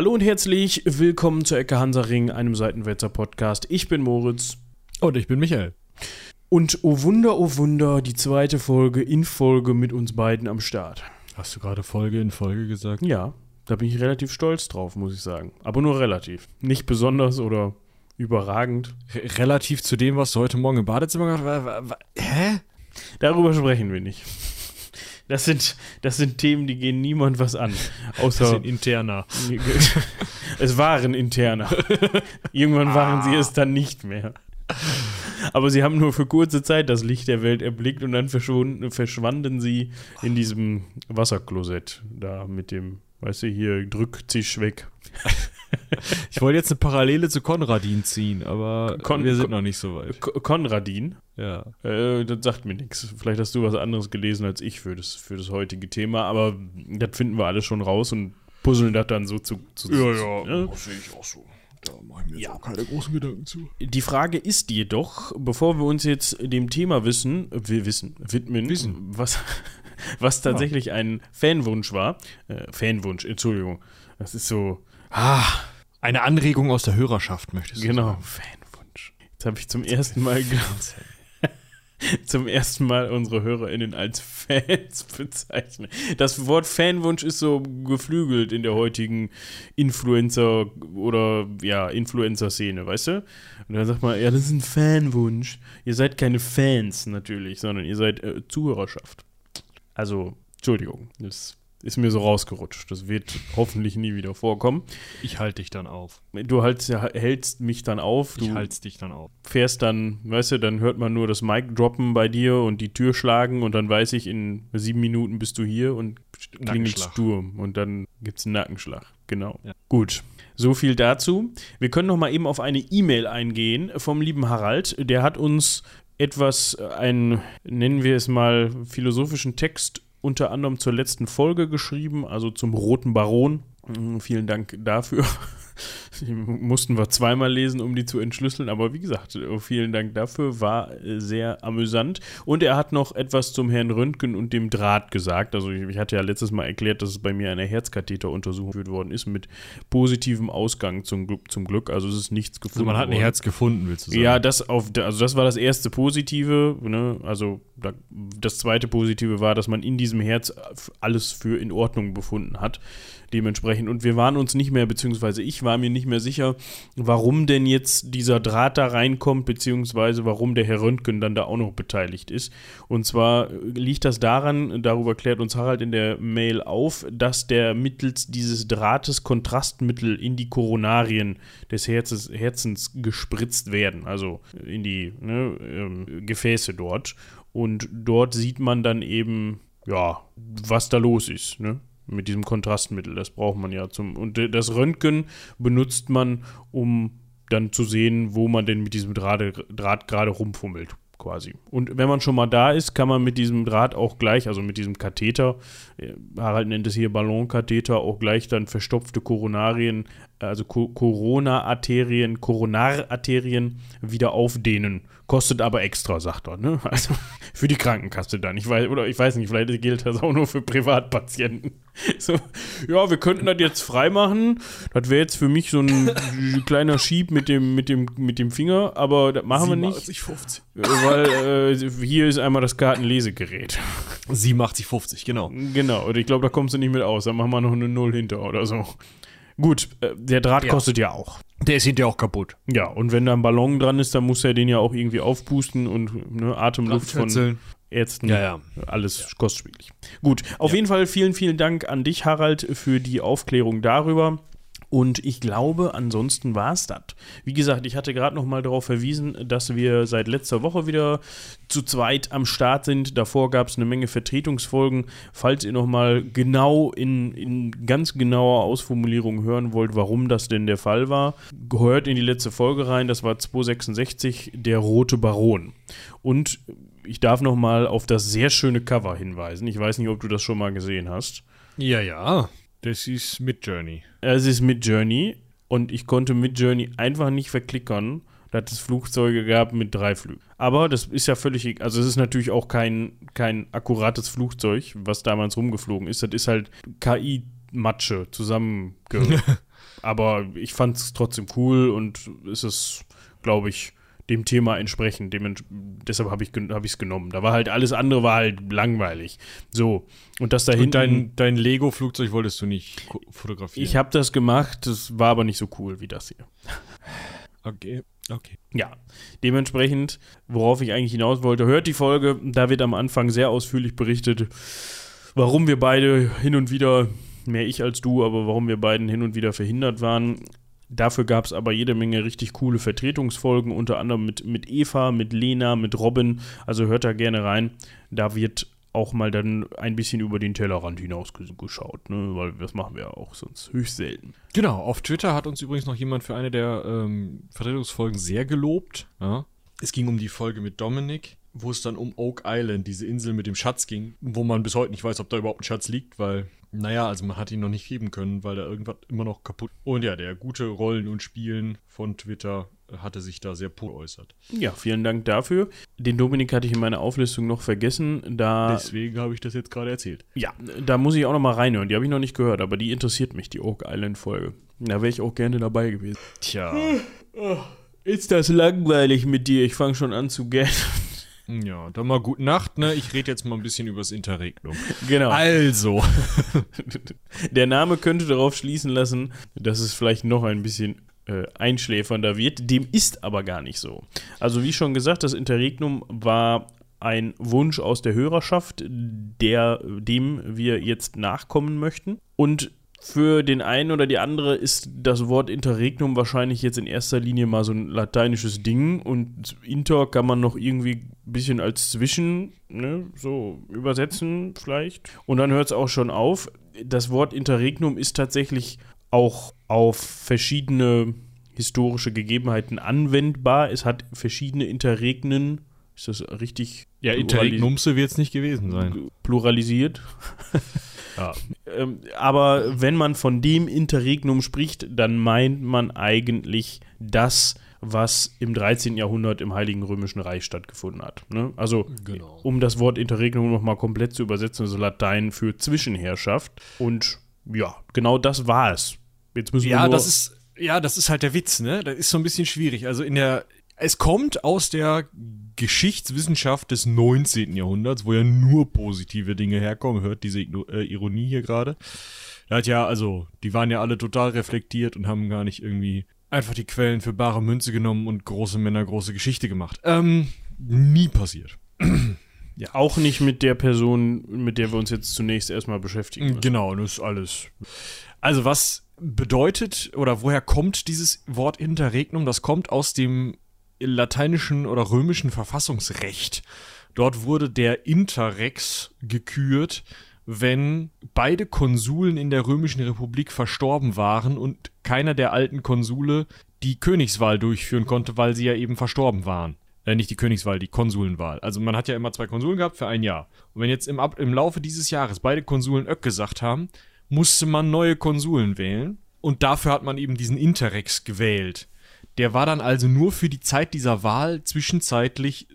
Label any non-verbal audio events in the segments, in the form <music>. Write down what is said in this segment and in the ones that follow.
Hallo und herzlich willkommen zur Ecke Hansaring, einem Seitenwälzer Podcast. Ich bin Moritz. Und ich bin Michael. Und oh Wunder, oh Wunder, die zweite Folge in Folge mit uns beiden am Start. Hast du gerade Folge in Folge gesagt? Ja, da bin ich relativ stolz drauf, muss ich sagen. Aber nur relativ. Nicht besonders oder überragend. Re relativ zu dem, was du heute Morgen im Badezimmer gemacht hast. Hä? Darüber sprechen wir nicht. Das sind, das sind Themen, die gehen niemand was an. Außer das sind interner. <laughs> es waren interner. Irgendwann ah. waren sie es dann nicht mehr. Aber sie haben nur für kurze Zeit das Licht der Welt erblickt und dann verschwanden sie in diesem Wasserklosett da mit dem, weißt du, hier drückt sich weg. <laughs> Ich wollte jetzt eine Parallele zu Konradin ziehen, aber Kon wir sind Kon noch nicht so weit. Konradin? Ja. Äh, das sagt mir nichts. Vielleicht hast du was anderes gelesen als ich für das, für das heutige Thema, aber das finden wir alle schon raus und puzzeln das dann so zu. zu ja, ja, ja, das sehe ich auch so. Da mache ich mir ja. auch keine großen Gedanken zu. Die Frage ist jedoch, bevor wir uns jetzt dem Thema wissen, wir wissen, widmen, wissen. was, <laughs> was tatsächlich ja. ein Fanwunsch war, äh, Fanwunsch, Entschuldigung, das ist so, ah, eine Anregung aus der Hörerschaft, möchtest du Genau, sagen. Fanwunsch. Jetzt habe ich zum ersten Mal <laughs> zum ersten Mal unsere HörerInnen als Fans <laughs> bezeichnet. Das Wort Fanwunsch ist so geflügelt in der heutigen Influencer- oder ja, Influencer-Szene, weißt du? Und dann sagt man, ja, das ist ein Fanwunsch. Ihr seid keine Fans natürlich, sondern ihr seid äh, Zuhörerschaft. Also, Entschuldigung, das ist mir so rausgerutscht. Das wird hoffentlich nie wieder vorkommen. Ich halte dich dann auf. Du hältst, hältst mich dann auf. Du ich halte dich dann auf. Fährst dann, weißt du, dann hört man nur das Mic droppen bei dir und die Tür schlagen und dann weiß ich, in sieben Minuten bist du hier und klingelt Sturm und dann gibt es einen Nackenschlag. Genau. Ja. Gut. So viel dazu. Wir können noch mal eben auf eine E-Mail eingehen vom lieben Harald. Der hat uns etwas, einen, nennen wir es mal, philosophischen Text unter anderem zur letzten Folge geschrieben, also zum Roten Baron. Mm, vielen Dank dafür. Die mussten wir zweimal lesen, um die zu entschlüsseln. Aber wie gesagt, vielen Dank dafür. War äh, sehr amüsant. Und er hat noch etwas zum Herrn Röntgen und dem Draht gesagt. Also ich, ich hatte ja letztes Mal erklärt, dass es bei mir eine Herzkatheteruntersuchung geführt worden ist mit positivem Ausgang zum, zum Glück. Also es ist nichts gefunden. Also man hat ein worden. Herz gefunden, willst du sagen? Ja, das auf, also das war das erste Positive. Ne? Also das zweite Positive war, dass man in diesem Herz alles für in Ordnung befunden hat dementsprechend. Und wir waren uns nicht mehr, beziehungsweise ich war mir nicht mehr sicher, warum denn jetzt dieser Draht da reinkommt, beziehungsweise warum der Herr Röntgen dann da auch noch beteiligt ist. Und zwar liegt das daran, darüber klärt uns Harald in der Mail auf, dass der mittels dieses Drahtes Kontrastmittel in die Koronarien des Herzens, Herzens gespritzt werden, also in die ne, ähm, Gefäße dort. Und dort sieht man dann eben, ja, was da los ist. Ne? Mit diesem Kontrastmittel. Das braucht man ja zum. Und das Röntgen benutzt man, um dann zu sehen, wo man denn mit diesem Draht, Draht gerade rumfummelt, quasi. Und wenn man schon mal da ist, kann man mit diesem Draht auch gleich, also mit diesem Katheter, äh, Harald nennt es hier Ballonkatheter, auch gleich dann verstopfte Koronarien, also Corona-Arterien, Koronararterien wieder aufdehnen Kostet aber extra, sagt er, ne? Also <laughs> für die Krankenkasse dann. Ich weiß, oder ich weiß nicht, vielleicht gilt das auch nur für Privatpatienten. <laughs> So, ja, wir könnten das jetzt freimachen. Das wäre jetzt für mich so ein <laughs> kleiner Schieb mit dem, mit dem, mit dem Finger, aber das machen Sie wir nicht. Sich 50. Weil äh, hier ist einmal das Kartenlesegerät. Sie macht sich 50, genau. Genau, und ich glaube, da kommst du nicht mit aus. Da machen wir noch eine Null hinter oder so. Gut, äh, der Draht ja. kostet ja auch. Der ist hinterher auch kaputt. Ja, und wenn da ein Ballon dran ist, dann muss er den ja auch irgendwie aufpusten und ne, Atemluft von Ärzten. Ja, ja. Alles ja. kostspielig. Gut, auf ja. jeden Fall vielen, vielen Dank an dich, Harald, für die Aufklärung darüber. Und ich glaube, ansonsten war es das. Wie gesagt, ich hatte gerade noch mal darauf verwiesen, dass wir seit letzter Woche wieder zu zweit am Start sind. Davor gab es eine Menge Vertretungsfolgen. Falls ihr noch mal genau in, in ganz genauer Ausformulierung hören wollt, warum das denn der Fall war, gehört in die letzte Folge rein. Das war 266, der Rote Baron. Und ich darf noch mal auf das sehr schöne Cover hinweisen. Ich weiß nicht, ob du das schon mal gesehen hast. Ja, ja. Das ist mit Journey. Es ist mit Journey und ich konnte mit Journey einfach nicht verklickern, dass es Flugzeuge gab mit drei Flügen. Aber das ist ja völlig, also es ist natürlich auch kein, kein akkurates Flugzeug, was damals rumgeflogen ist. Das ist halt KI-Matsche zusammenge <laughs> aber ich fand es trotzdem cool und es ist, glaube ich, dem Thema entsprechend. Dem, deshalb habe ich es hab genommen. Da war halt alles andere war halt langweilig. So. Und das da hinten. Dein, dein Lego-Flugzeug wolltest du nicht fotografieren. Ich habe das gemacht, das war aber nicht so cool wie das hier. Okay. Okay. Ja, dementsprechend, worauf ich eigentlich hinaus wollte, hört die Folge. Da wird am Anfang sehr ausführlich berichtet, warum wir beide hin und wieder, mehr ich als du, aber warum wir beiden hin und wieder verhindert waren. Dafür gab es aber jede Menge richtig coole Vertretungsfolgen, unter anderem mit, mit Eva, mit Lena, mit Robin. Also hört da gerne rein. Da wird auch mal dann ein bisschen über den Tellerrand hinaus geschaut, ne? weil das machen wir ja auch sonst höchst selten. Genau, auf Twitter hat uns übrigens noch jemand für eine der ähm, Vertretungsfolgen sehr gelobt. Ja? Es ging um die Folge mit Dominik, wo es dann um Oak Island, diese Insel mit dem Schatz ging, wo man bis heute nicht weiß, ob da überhaupt ein Schatz liegt, weil naja, also man hat ihn noch nicht heben können, weil da irgendwas immer noch kaputt. Und ja, der gute Rollen und Spielen von Twitter hatte sich da sehr pur äußert. Ja, vielen Dank dafür. Den Dominik hatte ich in meiner Auflistung noch vergessen. Da Deswegen habe ich das jetzt gerade erzählt. Ja, da muss ich auch noch mal reinhören. Die habe ich noch nicht gehört, aber die interessiert mich, die Oak Island Folge. Da wäre ich auch gerne dabei gewesen. Tja. Ist das langweilig mit dir? Ich fange schon an zu gähnen. Ja, dann mal gute Nacht, ne? Ich rede jetzt mal ein bisschen übers Interregnum. Genau. Also. <laughs> Der Name könnte darauf schließen lassen, dass es vielleicht noch ein bisschen äh, einschläfernder wird. Dem ist aber gar nicht so. Also, wie schon gesagt, das Interregnum war ein Wunsch aus der Hörerschaft, der, dem wir jetzt nachkommen möchten. Und für den einen oder die andere ist das Wort Interregnum wahrscheinlich jetzt in erster Linie mal so ein lateinisches Ding und Inter kann man noch irgendwie ein bisschen als Zwischen, ne, so übersetzen vielleicht. Und dann hört es auch schon auf. Das Wort Interregnum ist tatsächlich auch auf verschiedene historische Gegebenheiten anwendbar. Es hat verschiedene Interregnen. Ist das richtig? Ja, Interregnumse wird es nicht gewesen sein. Pluralisiert. Ja. Ähm, aber wenn man von dem Interregnum spricht, dann meint man eigentlich das, was im 13. Jahrhundert im Heiligen Römischen Reich stattgefunden hat. Ne? Also, genau. um das Wort Interregnum nochmal komplett zu übersetzen, also Latein für Zwischenherrschaft. Und ja, genau das war es. Jetzt müssen ja, wir das ist ja, das ist halt der Witz, ne? Das ist so ein bisschen schwierig. Also in der es kommt aus der Geschichtswissenschaft des 19. Jahrhunderts, wo ja nur positive Dinge herkommen. Hört diese äh, Ironie hier gerade. Da hat ja, also, die waren ja alle total reflektiert und haben gar nicht irgendwie einfach die Quellen für bare Münze genommen und große Männer große Geschichte gemacht. Ähm, nie passiert. ja, auch nicht mit der Person, mit der wir uns jetzt zunächst erstmal beschäftigen. Müssen. Genau, das ist alles. Also, was bedeutet oder woher kommt dieses Wort Interregnum? Das kommt aus dem lateinischen oder römischen Verfassungsrecht. Dort wurde der Interrex gekürt, wenn beide Konsuln in der römischen Republik verstorben waren und keiner der alten Konsule die Königswahl durchführen konnte, weil sie ja eben verstorben waren. Äh, nicht die Königswahl, die Konsulenwahl. Also man hat ja immer zwei Konsuln gehabt für ein Jahr. Und wenn jetzt im, im Laufe dieses Jahres beide Konsulen Öck gesagt haben, musste man neue Konsulen wählen. Und dafür hat man eben diesen Interrex gewählt. Der war dann also nur für die Zeit dieser Wahl zwischenzeitlich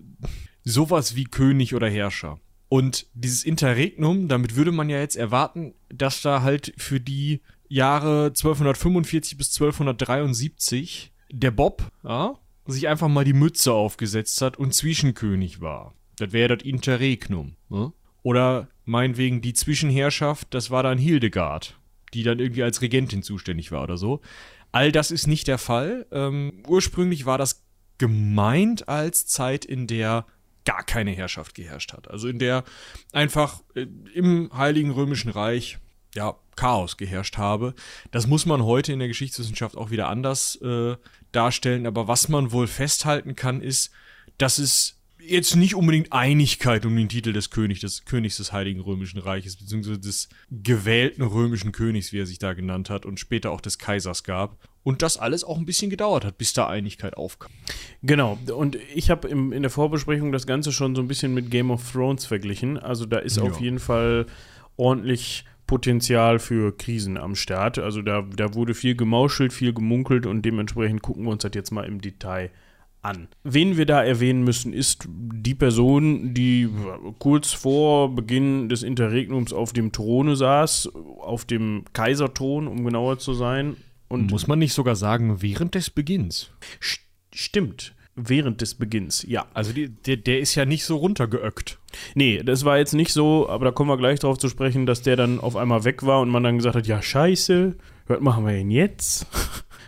sowas wie König oder Herrscher. Und dieses Interregnum, damit würde man ja jetzt erwarten, dass da halt für die Jahre 1245 bis 1273 der Bob ja, sich einfach mal die Mütze aufgesetzt hat und Zwischenkönig war. Das wäre das Interregnum. Ja? Oder meinetwegen die Zwischenherrschaft, das war dann Hildegard, die dann irgendwie als Regentin zuständig war oder so. All das ist nicht der Fall. Ähm, ursprünglich war das gemeint als Zeit, in der gar keine Herrschaft geherrscht hat. Also in der einfach äh, im Heiligen Römischen Reich ja, Chaos geherrscht habe. Das muss man heute in der Geschichtswissenschaft auch wieder anders äh, darstellen. Aber was man wohl festhalten kann, ist, dass es jetzt nicht unbedingt Einigkeit um den Titel des Königs, des Königs des Heiligen Römischen Reiches, beziehungsweise des gewählten römischen Königs, wie er sich da genannt hat, und später auch des Kaisers gab. Und das alles auch ein bisschen gedauert hat, bis da Einigkeit aufkam. Genau, und ich habe in der Vorbesprechung das Ganze schon so ein bisschen mit Game of Thrones verglichen. Also da ist ja. auf jeden Fall ordentlich Potenzial für Krisen am Start. Also da, da wurde viel gemauschelt, viel gemunkelt und dementsprechend gucken wir uns das jetzt mal im Detail an an. Wen wir da erwähnen müssen, ist die Person, die kurz vor Beginn des Interregnums auf dem Throne saß, auf dem Kaiserthron, um genauer zu sein. Und Muss man nicht sogar sagen, während des Beginns? St stimmt. Während des Beginns, ja. Also die, der, der ist ja nicht so runtergeöckt. Nee, das war jetzt nicht so, aber da kommen wir gleich drauf zu sprechen, dass der dann auf einmal weg war und man dann gesagt hat, ja, scheiße, was machen wir denn jetzt?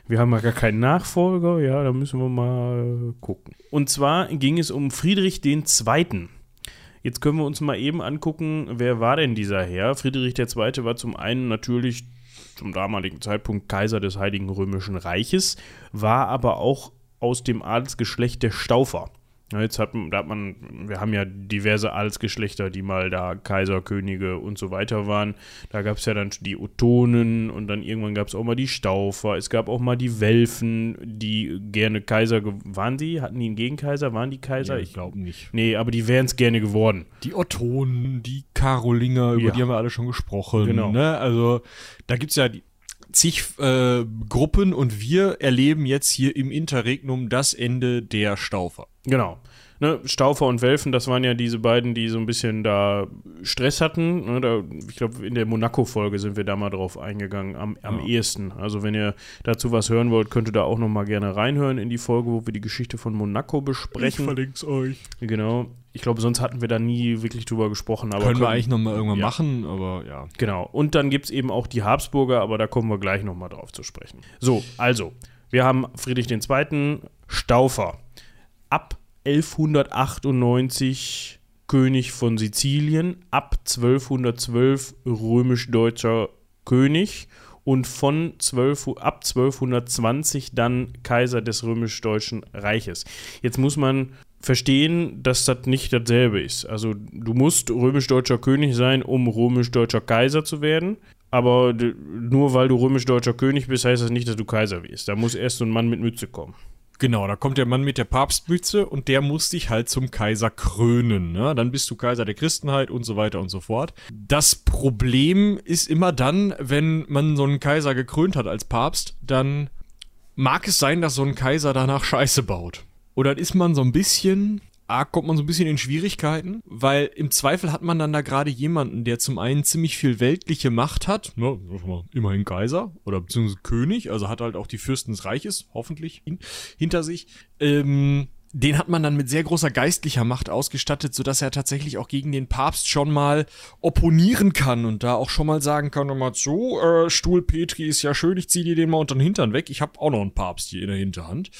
Wir haben ja gar keinen Nachfolger, ja, da müssen wir mal gucken. Und zwar ging es um Friedrich II. Jetzt können wir uns mal eben angucken, wer war denn dieser Herr? Friedrich II. war zum einen natürlich zum damaligen Zeitpunkt Kaiser des Heiligen Römischen Reiches, war aber auch aus dem Adelsgeschlecht der Staufer. Ja, jetzt hat, da hat man, wir haben ja diverse Adelsgeschlechter, die mal da Kaiser, Könige und so weiter waren. Da gab es ja dann die Otonen und dann irgendwann gab es auch mal die Staufer. Es gab auch mal die Welfen, die gerne Kaiser waren die? Hatten die einen Gegenkaiser? Waren die Kaiser? Ja, ich glaube nicht. Nee, aber die wären es gerne geworden. Die Otonen, die Karolinger, über ja. die haben wir alle schon gesprochen. Genau. Ne? Also da gibt es ja die, zig äh, Gruppen und wir erleben jetzt hier im Interregnum das Ende der Staufer. Genau. Ne, Staufer und Welfen, das waren ja diese beiden, die so ein bisschen da Stress hatten. Ne, da, ich glaube, in der Monaco-Folge sind wir da mal drauf eingegangen, am, am ja. ehesten. Also, wenn ihr dazu was hören wollt, könnt ihr da auch noch mal gerne reinhören in die Folge, wo wir die Geschichte von Monaco besprechen. Ich verlinke euch. Genau. Ich glaube, sonst hatten wir da nie wirklich drüber gesprochen. Aber können, können wir eigentlich noch mal irgendwann ja. machen, aber ja. Genau. Und dann gibt es eben auch die Habsburger, aber da kommen wir gleich noch mal drauf zu sprechen. So, also, wir haben Friedrich II., Staufer. Ab 1198 König von Sizilien, ab 1212 römisch-deutscher König und von 12, ab 1220 dann Kaiser des römisch-deutschen Reiches. Jetzt muss man verstehen, dass das nicht dasselbe ist. Also du musst römisch-deutscher König sein, um römisch-deutscher Kaiser zu werden. Aber nur weil du römisch-deutscher König bist, heißt das nicht, dass du Kaiser wirst. Da muss erst so ein Mann mit Mütze kommen. Genau, da kommt der Mann mit der Papstmütze und der muss dich halt zum Kaiser krönen. Ne? Dann bist du Kaiser der Christenheit und so weiter und so fort. Das Problem ist immer dann, wenn man so einen Kaiser gekrönt hat als Papst, dann mag es sein, dass so ein Kaiser danach Scheiße baut. Oder ist man so ein bisschen A, kommt man so ein bisschen in Schwierigkeiten, weil im Zweifel hat man dann da gerade jemanden, der zum einen ziemlich viel weltliche Macht hat, ne, immerhin Kaiser oder beziehungsweise König, also hat halt auch die Fürsten des Reiches, hoffentlich, hinter sich. Ähm, den hat man dann mit sehr großer geistlicher Macht ausgestattet, sodass er tatsächlich auch gegen den Papst schon mal opponieren kann und da auch schon mal sagen kann, mal so, äh, Stuhl Petri ist ja schön, ich zieh dir den mal unter den Hintern weg, ich hab auch noch einen Papst hier in der Hinterhand.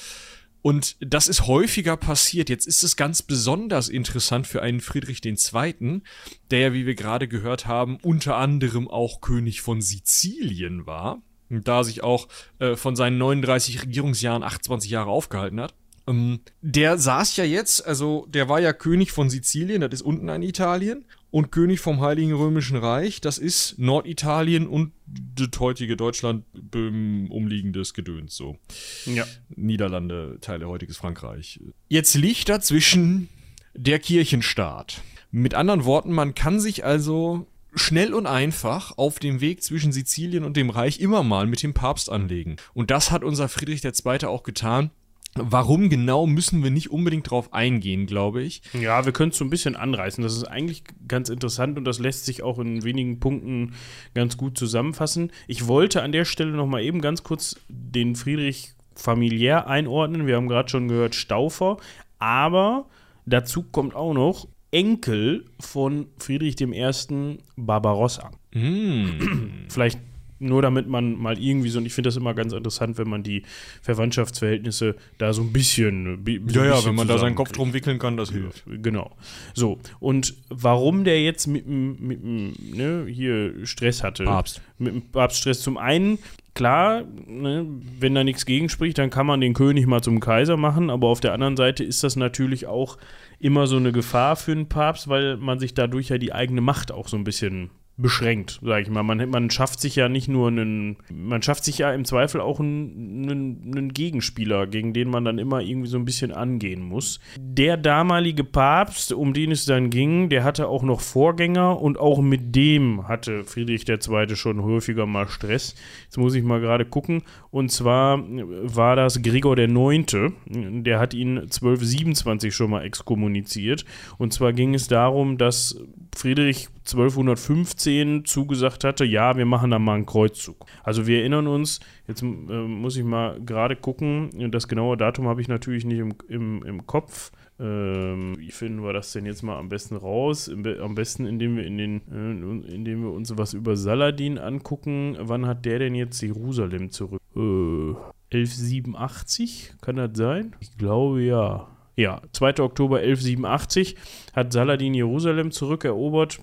Und das ist häufiger passiert. Jetzt ist es ganz besonders interessant für einen Friedrich II., der wie wir gerade gehört haben, unter anderem auch König von Sizilien war. Und da sich auch äh, von seinen 39 Regierungsjahren 28 Jahre aufgehalten hat. Ähm, der saß ja jetzt, also der war ja König von Sizilien, das ist unten in Italien, und König vom Heiligen Römischen Reich, das ist Norditalien und das heutige Deutschland, umliegendes Gedöns, so. Ja. Niederlande, Teile heutiges Frankreich. Jetzt liegt dazwischen der Kirchenstaat. Mit anderen Worten, man kann sich also schnell und einfach auf dem Weg zwischen Sizilien und dem Reich immer mal mit dem Papst anlegen. Und das hat unser Friedrich II. auch getan. Warum genau müssen wir nicht unbedingt drauf eingehen, glaube ich. Ja, wir können es so ein bisschen anreißen. Das ist eigentlich ganz interessant und das lässt sich auch in wenigen Punkten ganz gut zusammenfassen. Ich wollte an der Stelle noch mal eben ganz kurz den Friedrich familiär einordnen. Wir haben gerade schon gehört Staufer, aber dazu kommt auch noch Enkel von Friedrich I. Barbarossa. Mm. Vielleicht nur damit man mal irgendwie so, und ich finde das immer ganz interessant, wenn man die Verwandtschaftsverhältnisse da so ein bisschen. Bi ja, ja, wenn man da seinen Kopf drum wickeln kann, das hilft. Genau. So, und warum der jetzt mit dem, ne, hier Stress hatte. Papst. Mit dem Papststress zum einen, klar, ne, wenn da nichts gegenspricht, dann kann man den König mal zum Kaiser machen, aber auf der anderen Seite ist das natürlich auch immer so eine Gefahr für einen Papst, weil man sich dadurch ja die eigene Macht auch so ein bisschen beschränkt, sage ich mal. Man, man schafft sich ja nicht nur einen, man schafft sich ja im Zweifel auch einen, einen, einen, Gegenspieler, gegen den man dann immer irgendwie so ein bisschen angehen muss. Der damalige Papst, um den es dann ging, der hatte auch noch Vorgänger und auch mit dem hatte Friedrich II. schon häufiger mal Stress. Jetzt muss ich mal gerade gucken. Und zwar war das Gregor IX., der hat ihn 1227 schon mal exkommuniziert. Und zwar ging es darum, dass Friedrich 1215 zugesagt hatte, ja, wir machen da mal einen Kreuzzug. Also wir erinnern uns, jetzt äh, muss ich mal gerade gucken, das genaue Datum habe ich natürlich nicht im, im, im Kopf. Ähm, wie finden wir das denn jetzt mal am besten raus? Am besten, indem wir in den, äh, indem wir uns was über Saladin angucken. Wann hat der denn jetzt Jerusalem zurück? Äh, 1187, kann das sein? Ich glaube ja. Ja, 2. Oktober 1187 hat Saladin Jerusalem zurückerobert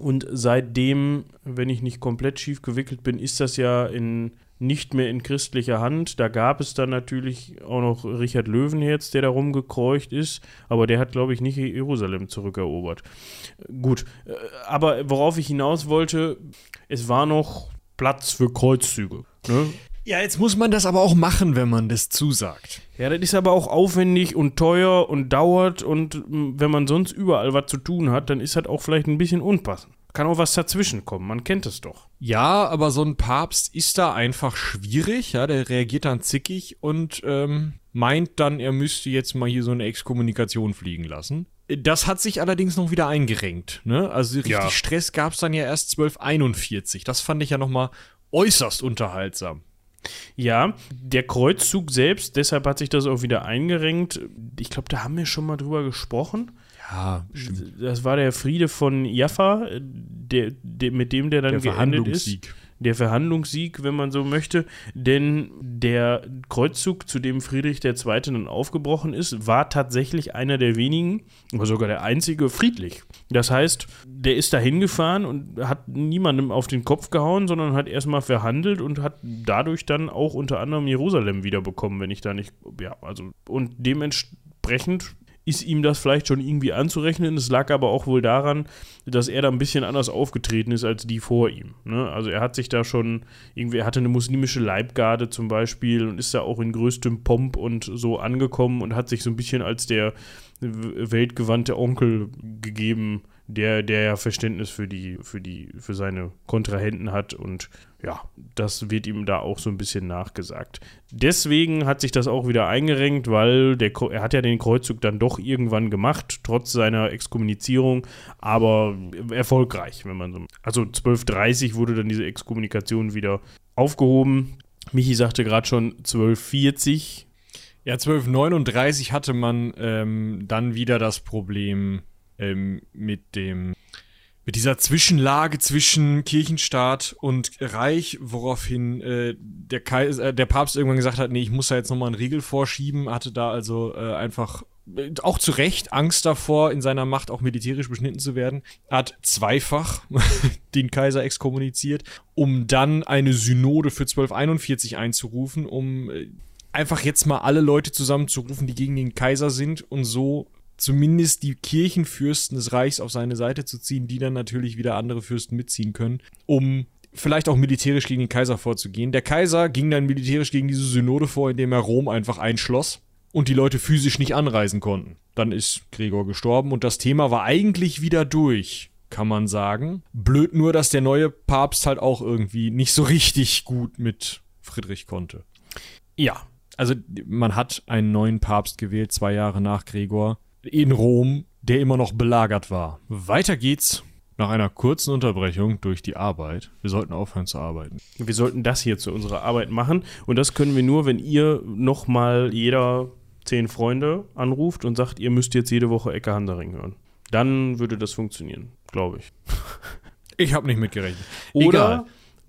und seitdem, wenn ich nicht komplett schief gewickelt bin, ist das ja in, nicht mehr in christlicher Hand. Da gab es dann natürlich auch noch Richard Löwenherz, der da rumgekreucht ist, aber der hat, glaube ich, nicht Jerusalem zurückerobert. Gut, äh, aber worauf ich hinaus wollte, es war noch Platz für Kreuzzüge. Ne? Ja, jetzt muss man das aber auch machen, wenn man das zusagt. Ja, das ist aber auch aufwendig und teuer und dauert und hm, wenn man sonst überall was zu tun hat, dann ist das auch vielleicht ein bisschen unpassend. Kann auch was dazwischen kommen, man kennt es doch. Ja, aber so ein Papst ist da einfach schwierig, ja, der reagiert dann zickig und ähm, meint dann, er müsste jetzt mal hier so eine Exkommunikation fliegen lassen. Das hat sich allerdings noch wieder eingerenkt. Ne? Also richtig ja. Stress gab es dann ja erst 1241. Das fand ich ja nochmal äußerst unterhaltsam. Ja, der Kreuzzug selbst, deshalb hat sich das auch wieder eingerenkt. Ich glaube, da haben wir schon mal drüber gesprochen. Ja, stimmt. Das war der Friede von Jaffa, der, der, mit dem der dann der geendet ist der Verhandlungssieg, wenn man so möchte, denn der Kreuzzug, zu dem Friedrich II. dann aufgebrochen ist, war tatsächlich einer der wenigen, oder sogar der einzige, friedlich. Das heißt, der ist da hingefahren und hat niemandem auf den Kopf gehauen, sondern hat erstmal verhandelt und hat dadurch dann auch unter anderem Jerusalem wiederbekommen, wenn ich da nicht, ja, also, und dementsprechend ist ihm das vielleicht schon irgendwie anzurechnen. Es lag aber auch wohl daran, dass er da ein bisschen anders aufgetreten ist als die vor ihm. Ne? Also er hat sich da schon irgendwie, er hatte eine muslimische Leibgarde zum Beispiel und ist da auch in größtem Pomp und so angekommen und hat sich so ein bisschen als der weltgewandte Onkel gegeben, der, der ja Verständnis für die, für die, für seine Kontrahenten hat und ja, das wird ihm da auch so ein bisschen nachgesagt. Deswegen hat sich das auch wieder eingerenkt, weil der, er hat ja den Kreuzzug dann doch irgendwann gemacht, trotz seiner Exkommunizierung, aber erfolgreich, wenn man so. Also 1230 wurde dann diese Exkommunikation wieder aufgehoben. Michi sagte gerade schon 1240. Ja, 1239 hatte man ähm, dann wieder das Problem ähm, mit dem mit dieser Zwischenlage zwischen Kirchenstaat und Reich, woraufhin äh, der, Kaiser, äh, der Papst irgendwann gesagt hat, nee, ich muss da jetzt nochmal einen Riegel vorschieben, hatte da also äh, einfach äh, auch zu Recht Angst davor, in seiner Macht auch militärisch beschnitten zu werden, hat zweifach <laughs> den Kaiser exkommuniziert, um dann eine Synode für 1241 einzurufen, um äh, einfach jetzt mal alle Leute zusammenzurufen, die gegen den Kaiser sind und so zumindest die Kirchenfürsten des Reichs auf seine Seite zu ziehen, die dann natürlich wieder andere Fürsten mitziehen können, um vielleicht auch militärisch gegen den Kaiser vorzugehen. Der Kaiser ging dann militärisch gegen diese Synode vor, indem er Rom einfach einschloss und die Leute physisch nicht anreisen konnten. Dann ist Gregor gestorben und das Thema war eigentlich wieder durch, kann man sagen. Blöd nur, dass der neue Papst halt auch irgendwie nicht so richtig gut mit Friedrich konnte. Ja, also man hat einen neuen Papst gewählt, zwei Jahre nach Gregor in Rom, der immer noch belagert war. Weiter geht's nach einer kurzen Unterbrechung durch die Arbeit. Wir sollten aufhören zu arbeiten. Wir sollten das hier zu unserer Arbeit machen und das können wir nur, wenn ihr nochmal jeder zehn Freunde anruft und sagt, ihr müsst jetzt jede Woche Ecke Hansaring hören. Dann würde das funktionieren, glaube ich. <laughs> Ich habe nicht mitgerechnet. Oder Egal.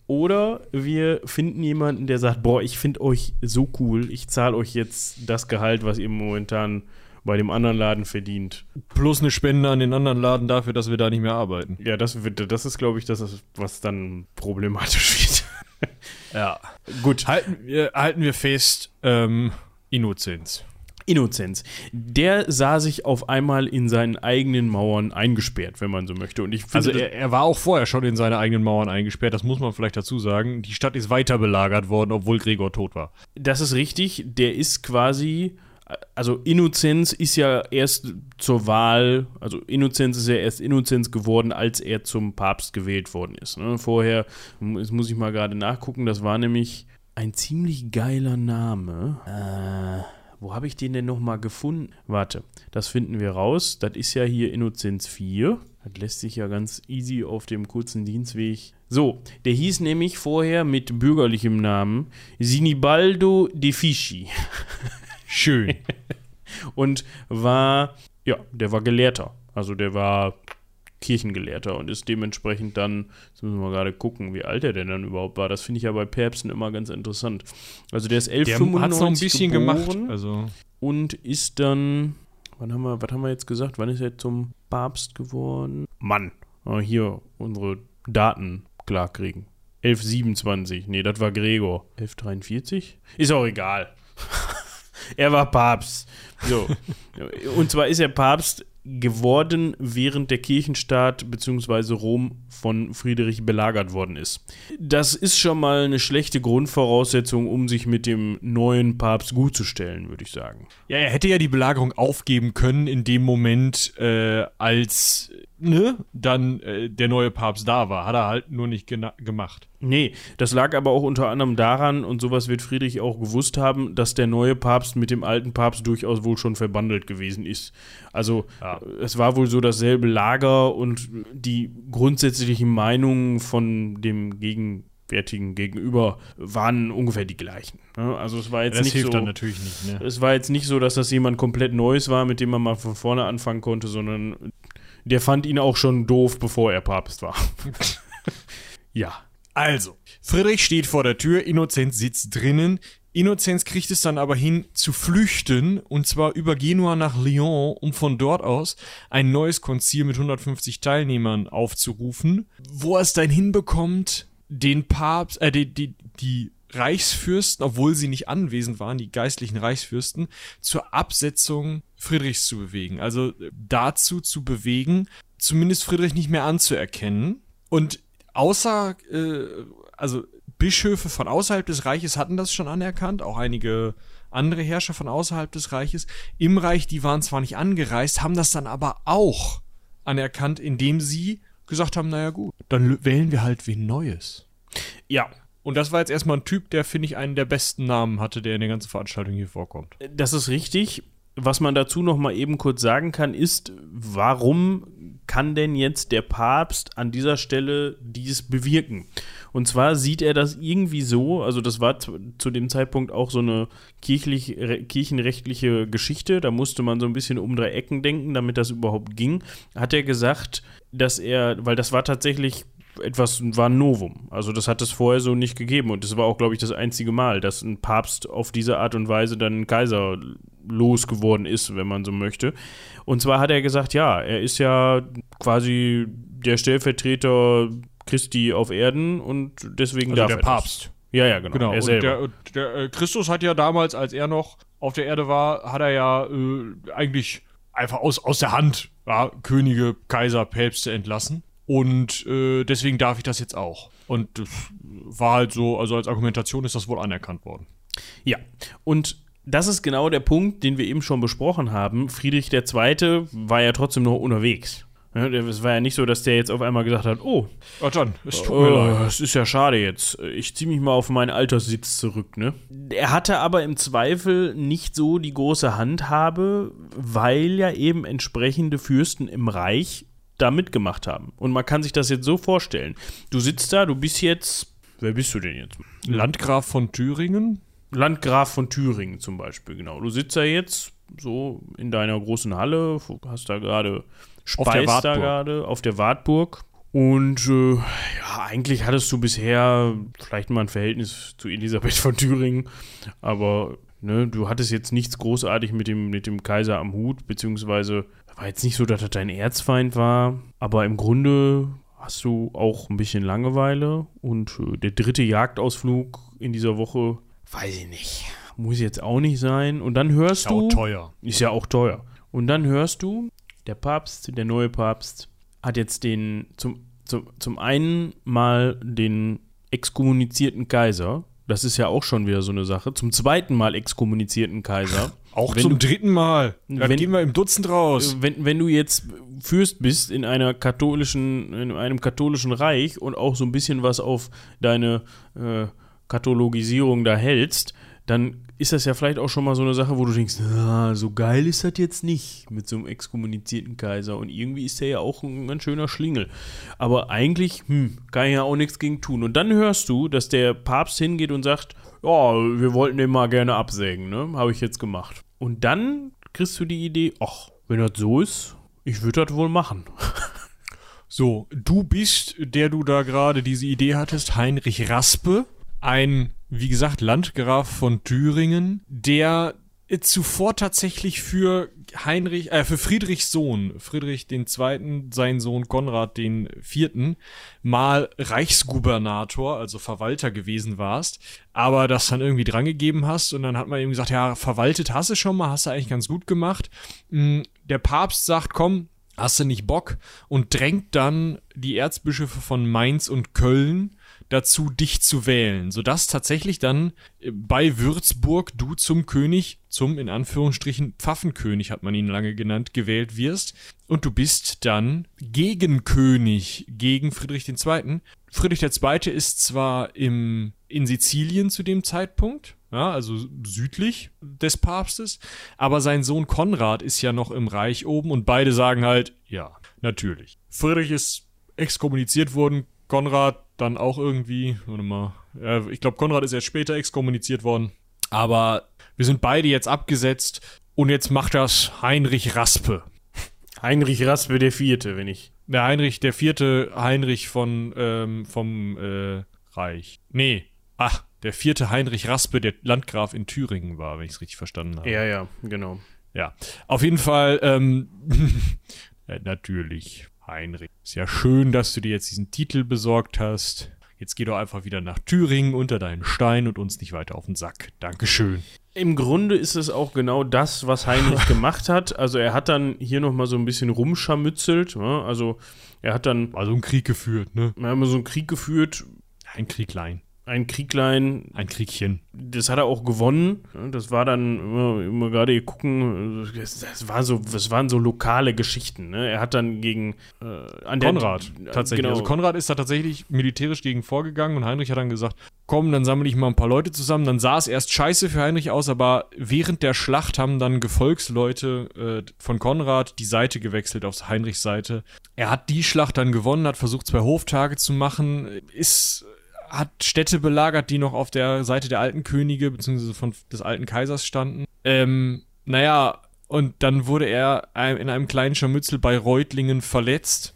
Oder wir finden jemanden, der sagt, boah, ich finde euch so cool, ich zahle euch jetzt das Gehalt, was ihr momentan bei dem anderen Laden verdient. Plus eine Spende an den anderen Laden dafür, dass wir da nicht mehr arbeiten. Ja, das, wird, das ist, glaube ich, das, was dann problematisch <laughs> wird. ja. Gut. Halten wir, halten wir fest, ähm, Innozenz. Innozenz. Der sah sich auf einmal in seinen eigenen Mauern eingesperrt, wenn man so möchte. Und ich finde, also er, er, war auch vorher schon in seine eigenen Mauern eingesperrt, das muss man vielleicht dazu sagen. Die Stadt ist weiter belagert worden, obwohl Gregor tot war. Das ist richtig. Der ist quasi also Innozenz ist ja erst zur Wahl, also Innozenz ist ja erst Innozenz geworden, als er zum Papst gewählt worden ist. Ne? Vorher, jetzt muss ich mal gerade nachgucken, das war nämlich ein ziemlich geiler Name. Äh, wo habe ich den denn nochmal gefunden? Warte, das finden wir raus. Das ist ja hier Innozenz 4. Das lässt sich ja ganz easy auf dem kurzen Dienstweg. So, der hieß nämlich vorher mit bürgerlichem Namen Sinibaldo de Fischi. <laughs> Schön. <laughs> Und war, ja, der war Gelehrter. Also der war Kirchengelehrter und ist dementsprechend dann, jetzt müssen wir gerade gucken, wie alt er denn dann überhaupt war. Das finde ich ja bei Päpsten immer ganz interessant. Also der ist 1195 Der noch ein bisschen geboren gemacht. Also, und ist dann, wann haben wir, was haben wir jetzt gesagt? Wann ist er zum Papst geworden? Mann, Ah, hier unsere Daten klarkriegen. 1127, nee, das war Gregor. 1143? Ist auch egal. <laughs> er war Papst. So. <laughs> Und zwar ist er Papst geworden, während der Kirchenstaat bzw. Rom von Friedrich belagert worden ist. Das ist schon mal eine schlechte Grundvoraussetzung, um sich mit dem neuen Papst gutzustellen, würde ich sagen. ja, er hätte ja die Belagerung aufgeben können in dem Moment, äh, als ne, dann äh, der neue Papst da war. Hat er halt nur nicht gemacht. Nee, das lag aber auch unter anderem daran, und sowas wird Friedrich auch gewusst haben, dass der neue Papst mit dem alten Papst durchaus wohl schon verbandelt gewesen ist. Also Ja. es war wohl so dasselbe Lager und die grundsätzlichen Meinungen von dem gegenwärtigen Gegenüber waren ungefähr die gleichen. ne? Also es war jetzt Das nicht hilft so, dann natürlich nicht, ne? es war jetzt nicht so, dass das jemand komplett Neues war, mit dem man mal von vorne anfangen konnte, sondern der fand ihn auch schon doof, bevor er Papst war. <laughs> ja. Also, Friedrich steht vor der Tür, Innozenz sitzt drinnen. Innozenz kriegt es dann aber hin zu flüchten und zwar über Genua nach Lyon, um von dort aus ein neues Konzil mit 150 Teilnehmern aufzurufen, wo er es dann hinbekommt, den Papst, äh, die, die, die Reichsfürsten, obwohl sie nicht anwesend waren, die geistlichen Reichsfürsten, zur Absetzung Friedrichs zu bewegen. Also dazu zu bewegen, zumindest Friedrich nicht mehr anzuerkennen. Und außer, äh, also Bischöfe von außerhalb des Reiches hatten das schon anerkannt, auch einige andere Herrscher von außerhalb des Reiches. Im Reich, die waren zwar nicht angereist, haben das dann aber auch anerkannt, indem sie gesagt haben, naja gut, dann wählen wir halt wen Neues. Ja, Und das war jetzt erstmal ein Typ, der, finde ich, einen der besten Namen hatte, der in der ganzen Veranstaltung hier vorkommt. Das ist richtig. Was man dazu noch mal eben kurz sagen kann, ist, warum kann denn jetzt der Papst an dieser Stelle dies bewirken? Und zwar sieht er das irgendwie so, also das war zu, dem Zeitpunkt auch so eine kirchlich, re, kirchenrechtliche Geschichte, da musste man so ein bisschen um drei Ecken denken, damit das überhaupt ging, hat er gesagt, dass er, weil das war tatsächlich etwas war ein Novum. Also das hat es vorher so nicht gegeben und das war auch, glaube ich, das einzige Mal, dass ein Papst auf diese Art und Weise dann Kaiser losgeworden ist, wenn man so möchte. Und zwar hat er gesagt, ja, er ist ja quasi der Stellvertreter Christi auf Erden und deswegen Also darf der er das. Papst. Ja, ja, genau. Genau, er selber. der, der äh, Christus hat ja damals, als er noch auf der Erde war, hat er ja äh, eigentlich einfach aus, aus der Hand ja, Könige, Kaiser, Päpste entlassen. Und äh, deswegen darf ich das jetzt auch. Und das war halt so, also als Argumentation ist das wohl anerkannt worden. Ja, und das ist genau der Punkt, den wir eben schon besprochen haben. Friedrich II. war ja trotzdem noch unterwegs. Es war ja nicht so, dass der jetzt auf einmal gesagt hat, oh, Ja, dann, es tut oh, mir leid. es ist ja schade jetzt. Ich ziehe mich mal auf meinen Alterssitz zurück, ne? Er hatte aber im Zweifel nicht so die große Handhabe, weil ja eben entsprechende Fürsten im Reich da mitgemacht haben. Und man kann sich das jetzt so vorstellen. Du sitzt da, du bist jetzt, wer bist du denn jetzt? Landgraf von Thüringen? Landgraf von Thüringen zum Beispiel, genau. Du sitzt da jetzt so in deiner großen Halle, hast da gerade Auf der Speis da gerade auf der Wartburg. Und äh, ja, eigentlich hattest du bisher vielleicht mal ein Verhältnis zu Elisabeth von Thüringen, aber ne, du hattest jetzt nichts großartig mit dem, mit dem Kaiser am Hut, beziehungsweise war jetzt nicht so, dass er dein Erzfeind war, aber im Grunde hast du auch ein bisschen Langeweile und äh, der dritte Jagdausflug in dieser Woche, weiß ich nicht, muss jetzt auch nicht sein. Und dann hörst Ist ja du, auch teuer. ist ja auch teuer. Und dann hörst du, der Papst, der neue Papst, hat jetzt den zum, zum, zum einen mal den exkommunizierten Kaiser. Das ist ja auch schon wieder so eine Sache. Zum zweiten Mal exkommunizierten Kaiser. Auch Wenn zum du- dritten Mal. Dann Wenn- gehen wir im Dutzend raus. wenn, wenn du jetzt Fürst bist in einer katholischen, in einem katholischen Reich und auch so ein bisschen was auf deine äh, Kathologisierung da hältst, dann ist das ja vielleicht auch schon mal so eine Sache, wo du denkst, ah, so geil ist das jetzt nicht mit so einem exkommunizierten Kaiser. Und irgendwie ist der ja auch ein ganz schöner Schlingel. Aber eigentlich, hm, kann ich ja auch nichts gegen tun. Und dann hörst du, dass der Papst hingeht und sagt, ja, wir wollten den mal gerne absägen, ne? Habe ich jetzt gemacht. Und dann kriegst du die Idee, ach, wenn das so ist, ich würde das wohl machen. <laughs> So, du bist, der du da gerade diese Idee hattest, Heinrich Raspe, ein, wie gesagt, Landgraf von Thüringen, der zuvor tatsächlich für Heinrich, äh, für Friedrichs Sohn, Friedrich Zweiten, sein Sohn Konrad Vierten, mal Reichsgubernator, also Verwalter gewesen warst, aber das dann irgendwie drangegeben hast und dann hat man ihm gesagt, ja, verwaltet hast du schon mal, hast du eigentlich ganz gut gemacht. Mm, der Papst sagt, komm, hast du nicht Bock und drängt dann die Erzbischöfe von Mainz und Köln dazu, dich zu wählen, sodass tatsächlich dann äh, bei Würzburg du zum König, zum in Anführungsstrichen Pfaffenkönig hat man ihn lange genannt, gewählt wirst und du bist dann Gegenkönig gegen Friedrich II. Friedrich II. ist zwar im, in Sizilien zu dem Zeitpunkt, ja, also südlich des Papstes, aber sein Sohn Konrad ist ja noch im Reich oben und beide sagen halt, ja, natürlich. Friedrich ist exkommuniziert worden, Konrad dann auch irgendwie, warte mal, ja, ich glaube, Konrad ist erst später exkommuniziert worden, aber wir sind beide jetzt abgesetzt und jetzt macht das Heinrich Raspe. Heinrich Raspe der Vierte, wenn ich. Der Heinrich, der vierte Heinrich von, ähm, vom äh, Reich. Nee, ach, der vierte Heinrich Raspe, der Landgraf in Thüringen war, wenn ich es richtig verstanden habe. Ja, ja, genau. Ja, auf jeden Fall, ähm, <laughs> natürlich, Heinrich. Ist ja schön, dass du dir jetzt diesen Titel besorgt hast. Jetzt geh doch einfach wieder nach Thüringen unter deinen Stein und uns nicht weiter auf den Sack. Dankeschön. Im Grunde ist es auch genau das, was Heinrich <laughs> gemacht hat. Also er hat dann hier nochmal so ein bisschen rumscharmützelt. Ja? Also er hat dann. Also einen Krieg geführt, ne? Wir haben so einen Krieg geführt. Ein Krieglein ein Krieglein. Ein Kriegchen. Das hat er auch gewonnen. Das war dann immer, immer gerade hier gucken, das, war so, das waren so lokale Geschichten. Ne? Er hat dann gegen äh, Konrad der, tatsächlich. Genau. Also Konrad ist da tatsächlich militärisch gegen vorgegangen und Heinrich hat dann gesagt, komm, dann sammle ich mal ein paar Leute zusammen. Dann sah es erst scheiße für Heinrich aus, aber während der Schlacht haben dann Gefolgsleute äh, von Konrad die Seite gewechselt auf Heinrichs Seite. Er hat die Schlacht dann gewonnen, hat versucht, zwei Hoftage zu machen, ist hat Städte belagert, die noch auf der Seite der alten Könige bzw. von des alten Kaisers standen. Ähm, naja, und dann wurde er in einem kleinen Scharmützel bei Reutlingen verletzt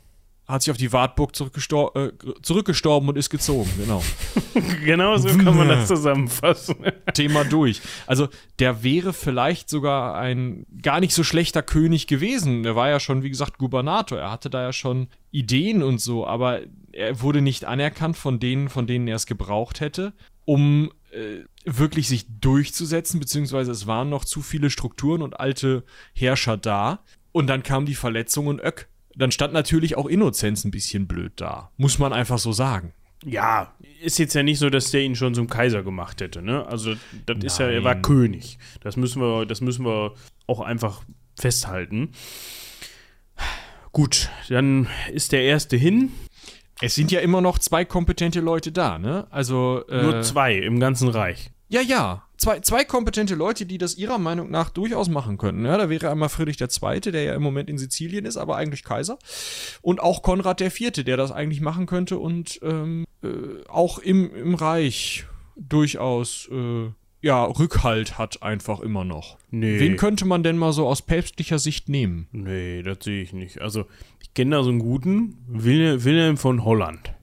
hat sich auf die Wartburg äh, zurückgestorben und ist gezogen, genau. <laughs> genau so kann man das <laughs> zusammenfassen. Thema durch. Also der wäre vielleicht sogar ein gar nicht so schlechter König gewesen. Er war ja schon, wie gesagt, Gubernator. Er hatte da ja schon Ideen und so, aber er wurde nicht anerkannt von denen, von denen er es gebraucht hätte, um äh, wirklich sich durchzusetzen, beziehungsweise es waren noch zu viele Strukturen und alte Herrscher da. Und dann kam die Verletzung und Öck dann stand natürlich auch Innozenz ein bisschen blöd da. Muss man einfach so sagen. Ja, ist jetzt ja nicht so, dass der ihn schon zum Kaiser gemacht hätte, ne? Also, das ist ja, er war König. Das müssen wir, das müssen wir auch einfach festhalten. Gut, dann ist der erste hin. Es sind ja immer noch zwei kompetente Leute da, ne? Also. Äh, Nur zwei im ganzen Reich. Ja, ja. Zwei, zwei kompetente Leute, die das ihrer Meinung nach durchaus machen könnten. Ja, da wäre einmal Friedrich II., der ja im Moment in Sizilien ist, aber eigentlich Kaiser. Und auch Konrad IV., der das eigentlich machen könnte und ähm, äh, auch im, im Reich durchaus äh, ja, Rückhalt hat einfach immer noch. Nee. Wen könnte man denn mal so aus päpstlicher Sicht nehmen? Nee, das sehe ich nicht. Also, kenne da so einen guten, Wil Wilhelm von Holland.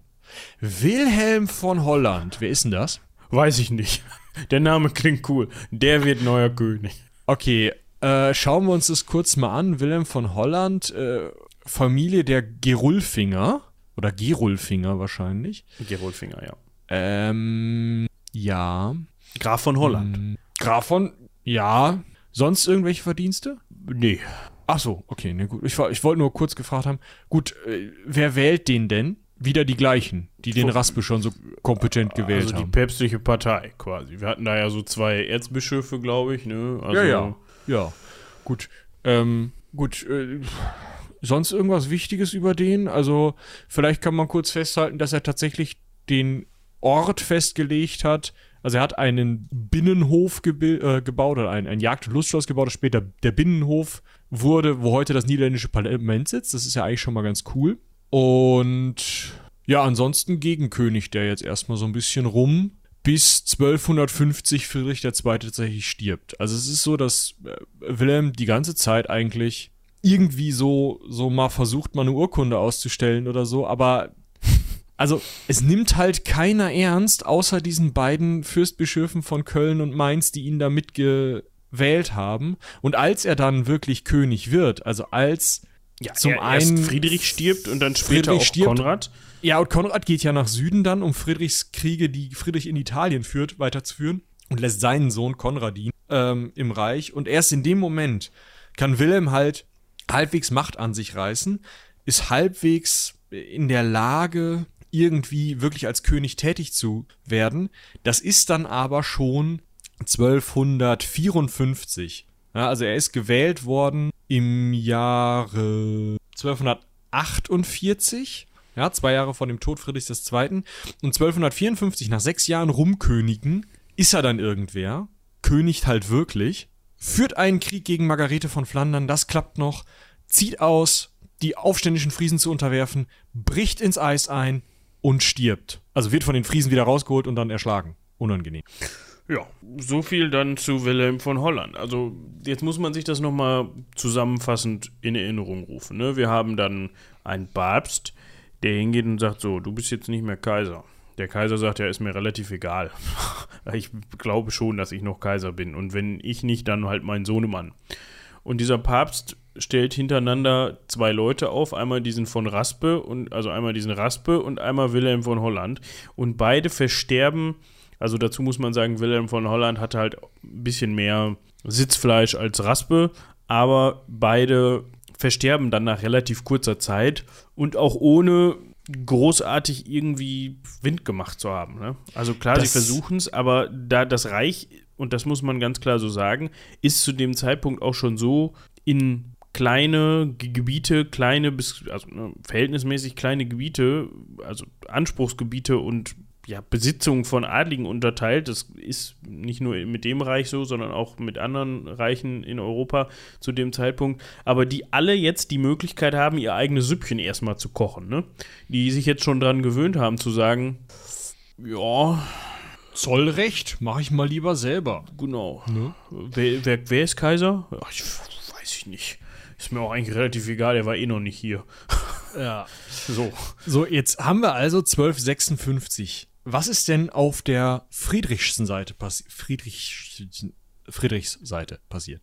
Wilhelm von Holland, wer ist denn das? Weiß ich nicht. <laughs> Der Name klingt cool. Der wird neuer König. Okay, äh, schauen wir uns das kurz mal an. Wilhelm von Holland, äh, Familie der Gerulfinger. Oder Gerulfinger wahrscheinlich. Gerulfinger, ja. Ähm, ja. Graf von Holland. Hm, Graf von, ja. Sonst irgendwelche Verdienste? Nee. Ach so, okay, ne, gut. Ich, ich wollte nur kurz gefragt haben. Gut, äh, wer wählt den denn? wieder die gleichen, die den Raspe schon so kompetent gewählt haben. Also die päpstliche Partei quasi. Wir hatten da ja so zwei Erzbischöfe, glaube ich. Ne? Also ja, ja. Ja, gut. Ähm, gut, äh, sonst irgendwas Wichtiges über den? Also vielleicht kann man kurz festhalten, dass er tatsächlich den Ort festgelegt hat, Also er hat einen Binnenhof äh, gebaut oder ein, ein Jagd- und Lustschloss gebaut, das später der Binnenhof wurde, wo heute das niederländische Parlament sitzt. Das ist ja eigentlich schon mal ganz cool. Und ja, ansonsten Gegenkönig der jetzt erstmal so ein bisschen rum, bis 1250 Friedrich II. tatsächlich stirbt. Also es ist so, dass äh, Wilhelm die ganze Zeit eigentlich irgendwie so, so mal versucht, mal eine Urkunde auszustellen oder so, aber also es nimmt halt keiner ernst, außer diesen beiden Fürstbischöfen von Köln und Mainz, die ihn da mitgewählt haben. Und als er dann wirklich König wird, also als ja, zum er, einen Friedrich stirbt und dann später Friedrich auch stirbt, Konrad. Ja, und Konrad geht ja nach Süden dann, um Friedrichs Kriege, die Friedrich in Italien führt, weiterzuführen und lässt seinen Sohn Konradin ähm, im Reich. Und erst in dem Moment kann Wilhelm halt halbwegs Macht an sich reißen, ist halbwegs in der Lage, irgendwie wirklich als König tätig zu werden. Das ist dann aber schon 1254. Ja, also er ist gewählt worden im Jahre 1248. Ja, zwei Jahre vor dem Tod Friedrichs II. Und 1254, nach sechs Jahren Rumkönigen, ist er dann irgendwer, königt halt wirklich, führt einen Krieg gegen Margarete von Flandern, das klappt noch, zieht aus, die aufständischen Friesen zu unterwerfen, bricht ins Eis ein, und stirbt. Also wird von den Friesen wieder rausgeholt und dann erschlagen. Unangenehm. Ja, so viel dann zu Wilhelm von Holland. Also jetzt muss man sich das nochmal zusammenfassend in Erinnerung rufen. Ne? Wir haben dann einen Papst, der hingeht und sagt so, du bist jetzt nicht mehr Kaiser. Der Kaiser sagt, ja, ist mir relativ egal. <laughs> ich glaube schon, dass ich noch Kaiser bin. Und wenn ich nicht, dann halt mein Sohnemann. Und dieser Papst stellt hintereinander zwei Leute auf, einmal diesen von Raspe und also einmal diesen Raspe und einmal Wilhelm von Holland und beide versterben. Also dazu muss man sagen, Wilhelm von Holland hatte halt ein bisschen mehr Sitzfleisch als Raspe, aber beide versterben dann nach relativ kurzer Zeit und auch ohne großartig irgendwie Wind gemacht zu haben. Ne? Also klar, das sie versuchen es, aber da das Reich, und das muss man ganz klar so sagen, ist zu dem Zeitpunkt auch schon so in kleine Gebiete, kleine bis, also ne, verhältnismäßig kleine Gebiete, also Anspruchsgebiete und ja, Besitzungen von Adligen unterteilt. Das ist nicht nur mit dem Reich so, sondern auch mit anderen Reichen in Europa zu dem Zeitpunkt. Aber die alle jetzt die Möglichkeit haben, ihr eigenes Süppchen erstmal zu kochen. Ne? Die sich jetzt schon daran gewöhnt haben zu sagen, ja. Zollrecht mache ich mal lieber selber. Genau. Ne? Wer, wer, wer, ist Kaiser? Ach, ich weiß ich nicht. Ist mir auch eigentlich relativ egal, er war eh noch nicht hier. Ja. <laughs> So. So, jetzt haben wir also 1256. Was ist denn auf der Friedrichschen Seite passiert? Friedrich, Friedrichs Seite passiert.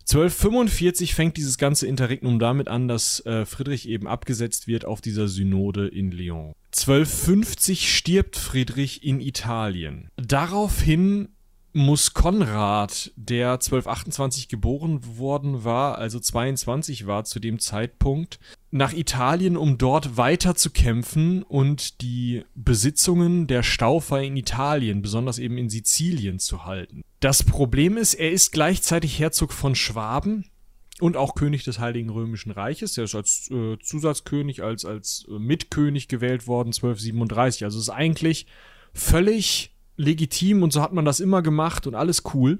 1245 fängt dieses ganze Interregnum damit an, dass äh, Friedrich eben abgesetzt wird auf dieser Synode in Lyon. 1250 stirbt Friedrich in Italien. Daraufhin muss Konrad, der 1228 geboren worden war, also 22 war zu dem Zeitpunkt, nach Italien, um dort weiter zu kämpfen und die Besitzungen der Staufer in Italien, besonders eben in Sizilien, zu halten. Das Problem ist, er ist gleichzeitig Herzog von Schwaben und auch König des Heiligen Römischen Reiches. Er ist als äh, Zusatzkönig, als, als äh, Mitkönig gewählt worden, 1237. Also ist eigentlich völlig legitim und so hat man das immer gemacht und alles cool.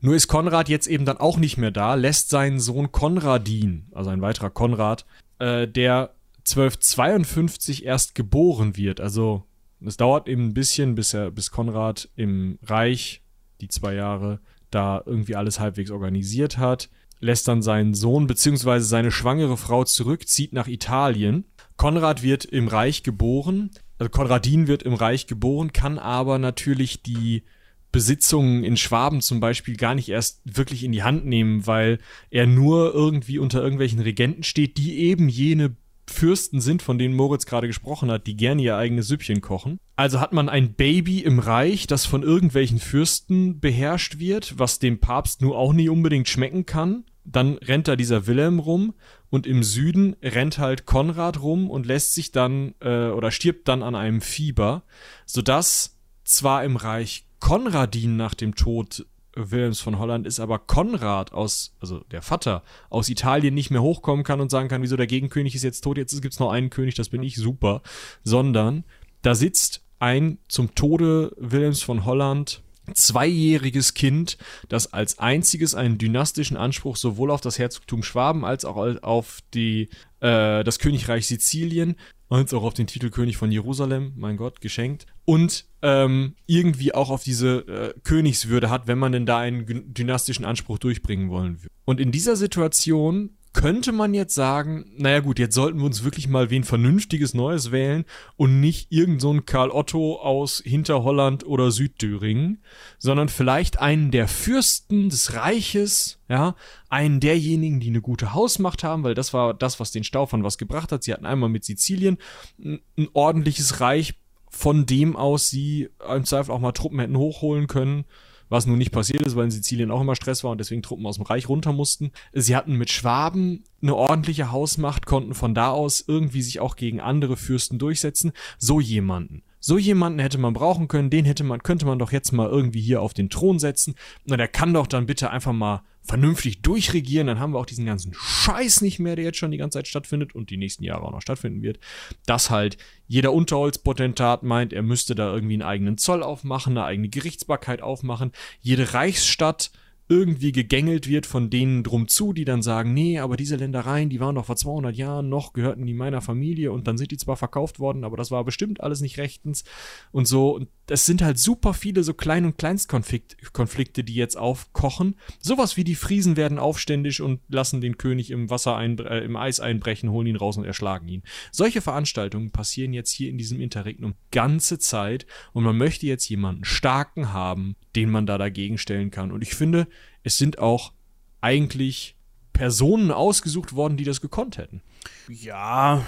Nur ist Konrad jetzt eben dann auch nicht mehr da, lässt seinen Sohn Konradin, also ein weiterer Konrad, äh, der 1252 erst geboren wird. Also es dauert eben ein bisschen, bis er, bis Konrad im Reich, die zwei Jahre, da irgendwie alles halbwegs organisiert hat, lässt dann seinen Sohn bzw. seine schwangere Frau zurück, zieht nach Italien. Konrad wird im Reich geboren, also Konradin wird im Reich geboren, kann aber natürlich die Besitzungen in Schwaben zum Beispiel gar nicht erst wirklich in die Hand nehmen, weil er nur irgendwie unter irgendwelchen Regenten steht, die eben jene Fürsten sind, von denen Moritz gerade gesprochen hat, die gerne ihr eigenes Süppchen kochen. Also hat man ein Baby im Reich, das von irgendwelchen Fürsten beherrscht wird, was dem Papst nur auch nie unbedingt schmecken kann. Dann rennt da dieser Wilhelm rum und im Süden rennt halt Konrad rum und lässt sich dann äh, oder stirbt dann an einem Fieber, sodass zwar im Reich Konradin nach dem Tod Wilhelms von Holland ist, aber Konrad aus, also der Vater, aus Italien nicht mehr hochkommen kann und sagen kann, wieso der Gegenkönig ist jetzt tot, jetzt gibt es noch einen König, das bin ich, super, sondern da sitzt ein zum Tode Wilhelms von Holland zweijähriges Kind, das als einziges einen dynastischen Anspruch sowohl auf das Herzogtum Schwaben als auch auf die, äh, das Königreich Sizilien als auch auf den Titel König von Jerusalem, mein Gott, geschenkt. Und ähm, irgendwie auch auf diese äh, Königswürde hat, wenn man denn da einen dynastischen Anspruch durchbringen wollen würde. Und in dieser Situation könnte man jetzt sagen, naja gut, jetzt sollten wir uns wirklich mal wen Vernünftiges Neues wählen und nicht irgend so Karl Otto aus Hinterholland oder Südthüringen, sondern vielleicht einen der Fürsten des Reiches, ja, einen derjenigen, die eine gute Hausmacht haben, weil das war das, was den Staufern was gebracht hat. Sie hatten einmal mit Sizilien ein ordentliches Reich, von dem aus sie im Zweifel auch mal Truppen hätten hochholen können was nun nicht passiert ist, weil in Sizilien auch immer Stress war und deswegen Truppen aus dem Reich runter mussten. Sie hatten mit Schwaben eine ordentliche Hausmacht, konnten von da aus irgendwie sich auch gegen andere Fürsten durchsetzen. So jemanden. So jemanden hätte man brauchen können, den hätte man, könnte man doch jetzt mal irgendwie hier auf den Thron setzen. Na, der kann doch dann bitte einfach mal vernünftig durchregieren, dann haben wir auch diesen ganzen Scheiß nicht mehr, der jetzt schon die ganze Zeit stattfindet und die nächsten Jahre auch noch stattfinden wird, dass halt jeder Unterholzpotentat meint, er müsste da irgendwie einen eigenen Zoll aufmachen, eine eigene Gerichtsbarkeit aufmachen, jede Reichsstadt irgendwie gegängelt wird von denen drum zu, die dann sagen, nee, aber diese Ländereien, die waren doch vor 200 Jahren noch, gehörten die meiner Familie und dann sind die zwar verkauft worden, aber das war bestimmt alles nicht rechtens und so. Und es sind halt super viele so Klein- und Kleinstkonflikte, die jetzt aufkochen. Sowas wie die Friesen werden aufständisch und lassen den König im Wasser, ein, äh, im Eis einbrechen, holen ihn raus und erschlagen ihn. Solche Veranstaltungen passieren jetzt hier in diesem Interregnum ganze Zeit und man möchte jetzt jemanden starken haben, den man da dagegen stellen kann. Und ich finde, es sind auch eigentlich Personen ausgesucht worden, die das gekonnt hätten. Ja.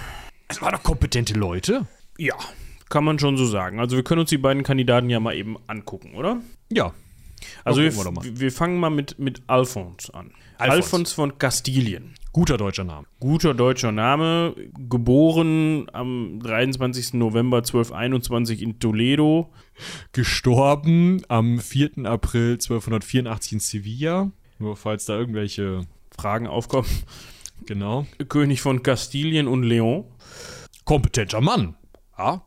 Es waren doch kompetente Leute. Ja, kann man schon so sagen. Also wir können uns die beiden Kandidaten ja mal eben angucken, oder? Ja. Also wir, wir, wir, fangen mal mit, mit Alphons an. Alphons. Alphons von Kastilien. Guter deutscher Name. Guter deutscher Name. Geboren am 23. November 1221 in Toledo. Gestorben am 4. April 1284 in Sevilla. Nur falls da irgendwelche Fragen aufkommen. Genau. König von Kastilien und Leon. Kompetenter Mann. Ja.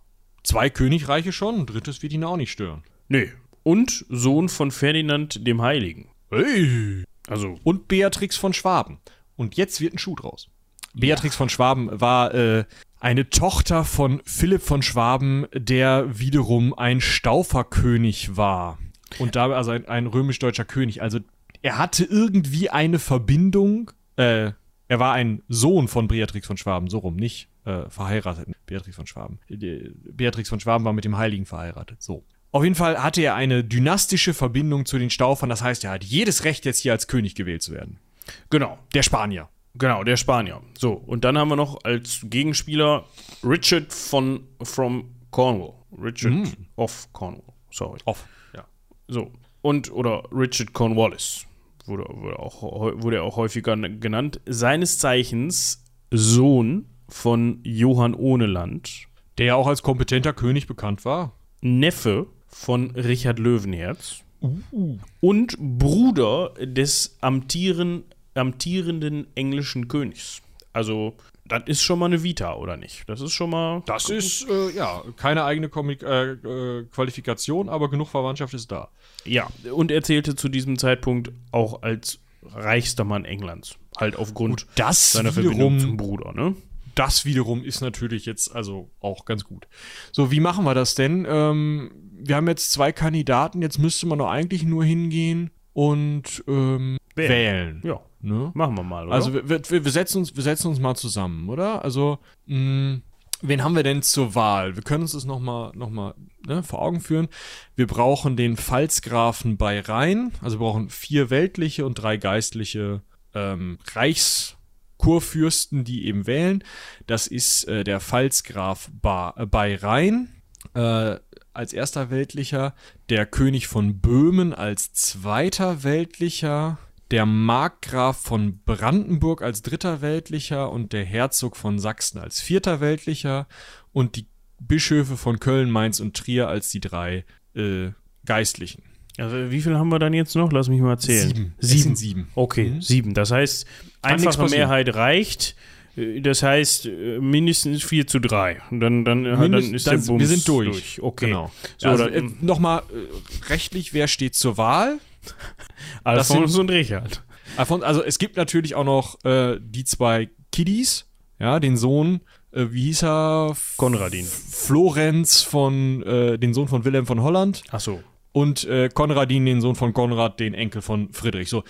Zwei Königreiche schon, ein drittes wird ihn auch nicht stören. Nee. Und Sohn von Ferdinand dem Heiligen. Hey. Also. Und Beatrix von Schwaben. Und jetzt wird ein Schuh draus. Beatrix ja. von Schwaben war äh, eine Tochter von Philipp von Schwaben, der wiederum ein Stauferkönig war. Und da, also ein, ein römisch-deutscher König. Also er hatte irgendwie eine Verbindung. Äh, er war ein Sohn von Beatrix von Schwaben, so rum, nicht äh, verheiratet. Beatrix von Schwaben. Beatrix von Schwaben war mit dem Heiligen verheiratet. So. Auf jeden Fall hatte er eine dynastische Verbindung zu den Staufern. Das heißt, er hat jedes Recht, jetzt hier als König gewählt zu werden. Genau. Der Spanier. Genau, der Spanier. So, und dann haben wir noch als Gegenspieler Richard von from Cornwall. Richard mm. of Cornwall. Sorry. Off, ja. So. Und, oder Richard Cornwallis. Wurde, wurde, auch, wurde auch häufiger genannt. Seines Zeichens Sohn von Johann Ohneland. Der ja auch als kompetenter König bekannt war. Neffe von Richard Löwenherz. Uh. Und Bruder des amtieren, amtierenden englischen Königs. Also, das ist schon mal eine Vita, oder nicht? Das ist schon mal. Das ist, äh, ja, keine eigene Komik äh, äh, Qualifikation, aber genug Verwandtschaft ist da. Ja, und er zählte zu diesem Zeitpunkt auch als reichster Mann Englands. Halt aufgrund seiner Verbindung zum Bruder, ne? Das wiederum ist natürlich jetzt also auch ganz gut. So, wie machen wir das denn? Ähm, wir haben jetzt zwei Kandidaten, jetzt müsste man doch eigentlich nur hingehen und ähm, wählen. wählen. Ja. Ne? Machen wir mal, oder? Also wir, wir, wir, setzen uns, wir setzen uns mal zusammen, oder? Also, mh, mm, wen haben wir denn zur Wahl? Wir können uns das nochmal noch mal, ne, vor Augen führen. Wir brauchen den Pfalzgrafen bei Rhein. Also wir brauchen vier weltliche und drei geistliche ähm, Reichskurfürsten, die eben wählen. Das ist äh, der Pfalzgraf ba äh, bei Rhein. Äh, als erster weltlicher, der König von Böhmen als zweiter weltlicher, der Markgraf von Brandenburg als dritter weltlicher und der Herzog von Sachsen als vierter weltlicher und die Bischöfe von Köln, Mainz und Trier als die drei äh, Geistlichen. Also wie viel haben wir dann jetzt noch? Lass mich mal zählen. Sieben. Sieben. sieben. Okay, mhm. sieben. Das heißt, einfache Mehrheit reicht. Das heißt, äh, mindestens 4 zu 3. Und dann, dann, äh, Mindest- dann ist dann- der Bums wir sind durch. Okay. Genau. So, also, äh, Nochmal äh, rechtlich, wer steht zur Wahl? Alfons und Richard. Alfons- Also es gibt natürlich auch noch äh, die zwei Kiddies, ja, den Sohn, äh, wie hieß er? Konradin. Florenz von, den Sohn von Wilhelm von Holland Achso. Und äh, Konradin, den Sohn von Konrad, den Enkel von Friedrich. So,